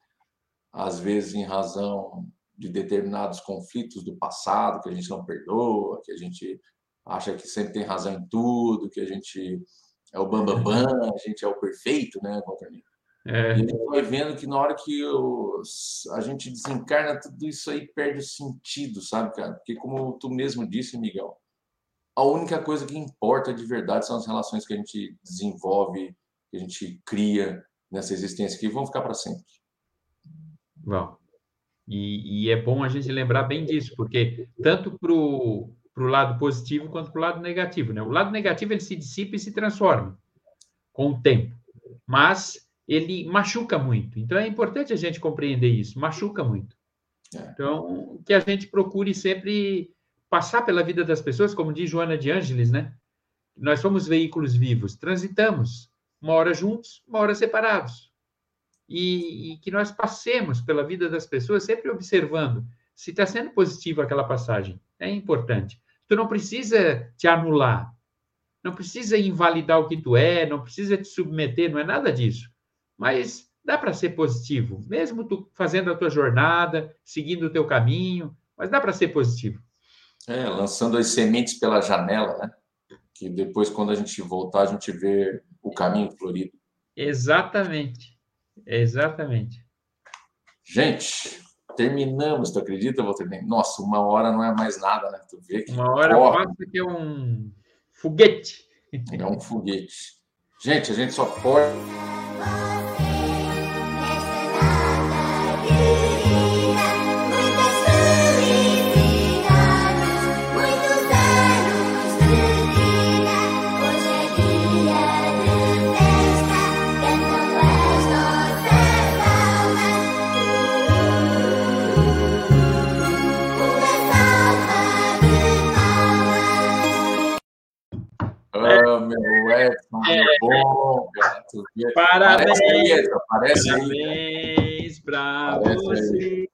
às vezes, em razão de determinados conflitos do passado que a gente não perdoa, que a gente acha que sempre tem razão em tudo, que a gente é o bambambam, bam, bam, a gente é o perfeito, né, Walter? É. E vai vendo que na hora que eu, a gente desencarna, tudo isso aí perde o sentido, sabe, cara? Porque, como tu mesmo disse, Miguel, a única coisa que importa de verdade são as relações que a gente desenvolve, que a gente cria nessa existência, que vão ficar para sempre. Bom, e, e, é bom a gente lembrar bem disso, porque tanto para o lado positivo quanto para o lado negativo. Né? O lado negativo ele se dissipa e se transforma com o tempo, mas ele machuca muito. Então é importante a gente compreender isso. Machuca muito. É. Então que a gente procure sempre passar pela vida das pessoas, como diz Joana de Ângeles, né? Nós somos veículos vivos, transitamos uma hora juntos, uma hora separados. E, e que nós passemos pela vida das pessoas sempre observando se está sendo positiva aquela passagem. É importante. Tu não precisa te anular, não precisa invalidar o que tu é, não precisa te submeter, não é nada disso. Mas dá para ser positivo, mesmo tu fazendo a tua jornada, seguindo o teu caminho, mas dá para ser positivo. É, lançando as sementes pela janela, né? Que depois, quando a gente voltar, a gente vê o caminho florido. Exatamente. Exatamente. Gente, terminamos, tu acredita, Walter? Nossa, uma hora não é mais nada, né? Tu vê que uma hora corre. passa que é um foguete. É um foguete. Gente, a gente só pode. Bom, gato. Parabéns, parece parabéns para você.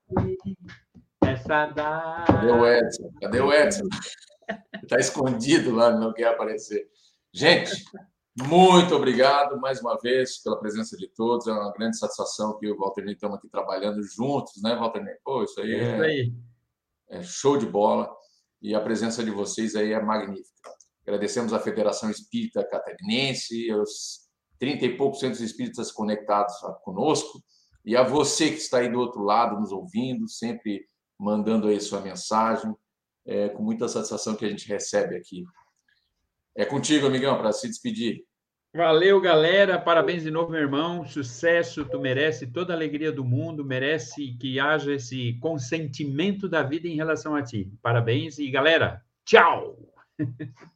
Essa data. Cadê o Edson? Cadê o Edson? Está escondido lá, não quer aparecer. Gente, muito obrigado mais uma vez pela presença de todos. É uma grande satisfação que o Walter e estamos aqui trabalhando juntos, né, Walter? Pô, isso aí é, é, isso aí. é show de bola. E a presença de vocês aí é magnífica. Agradecemos à Federação Espírita Catarinense, aos 30 e poucos centros espíritas conectados conosco, e a você que está aí do outro lado, nos ouvindo, sempre mandando aí sua mensagem, é, com muita satisfação que a gente recebe aqui. É contigo, amigão, para se despedir. Valeu, galera. Parabéns de novo, meu irmão. Sucesso. Tu merece toda a alegria do mundo, merece que haja esse consentimento da vida em relação a ti. Parabéns e, galera, tchau!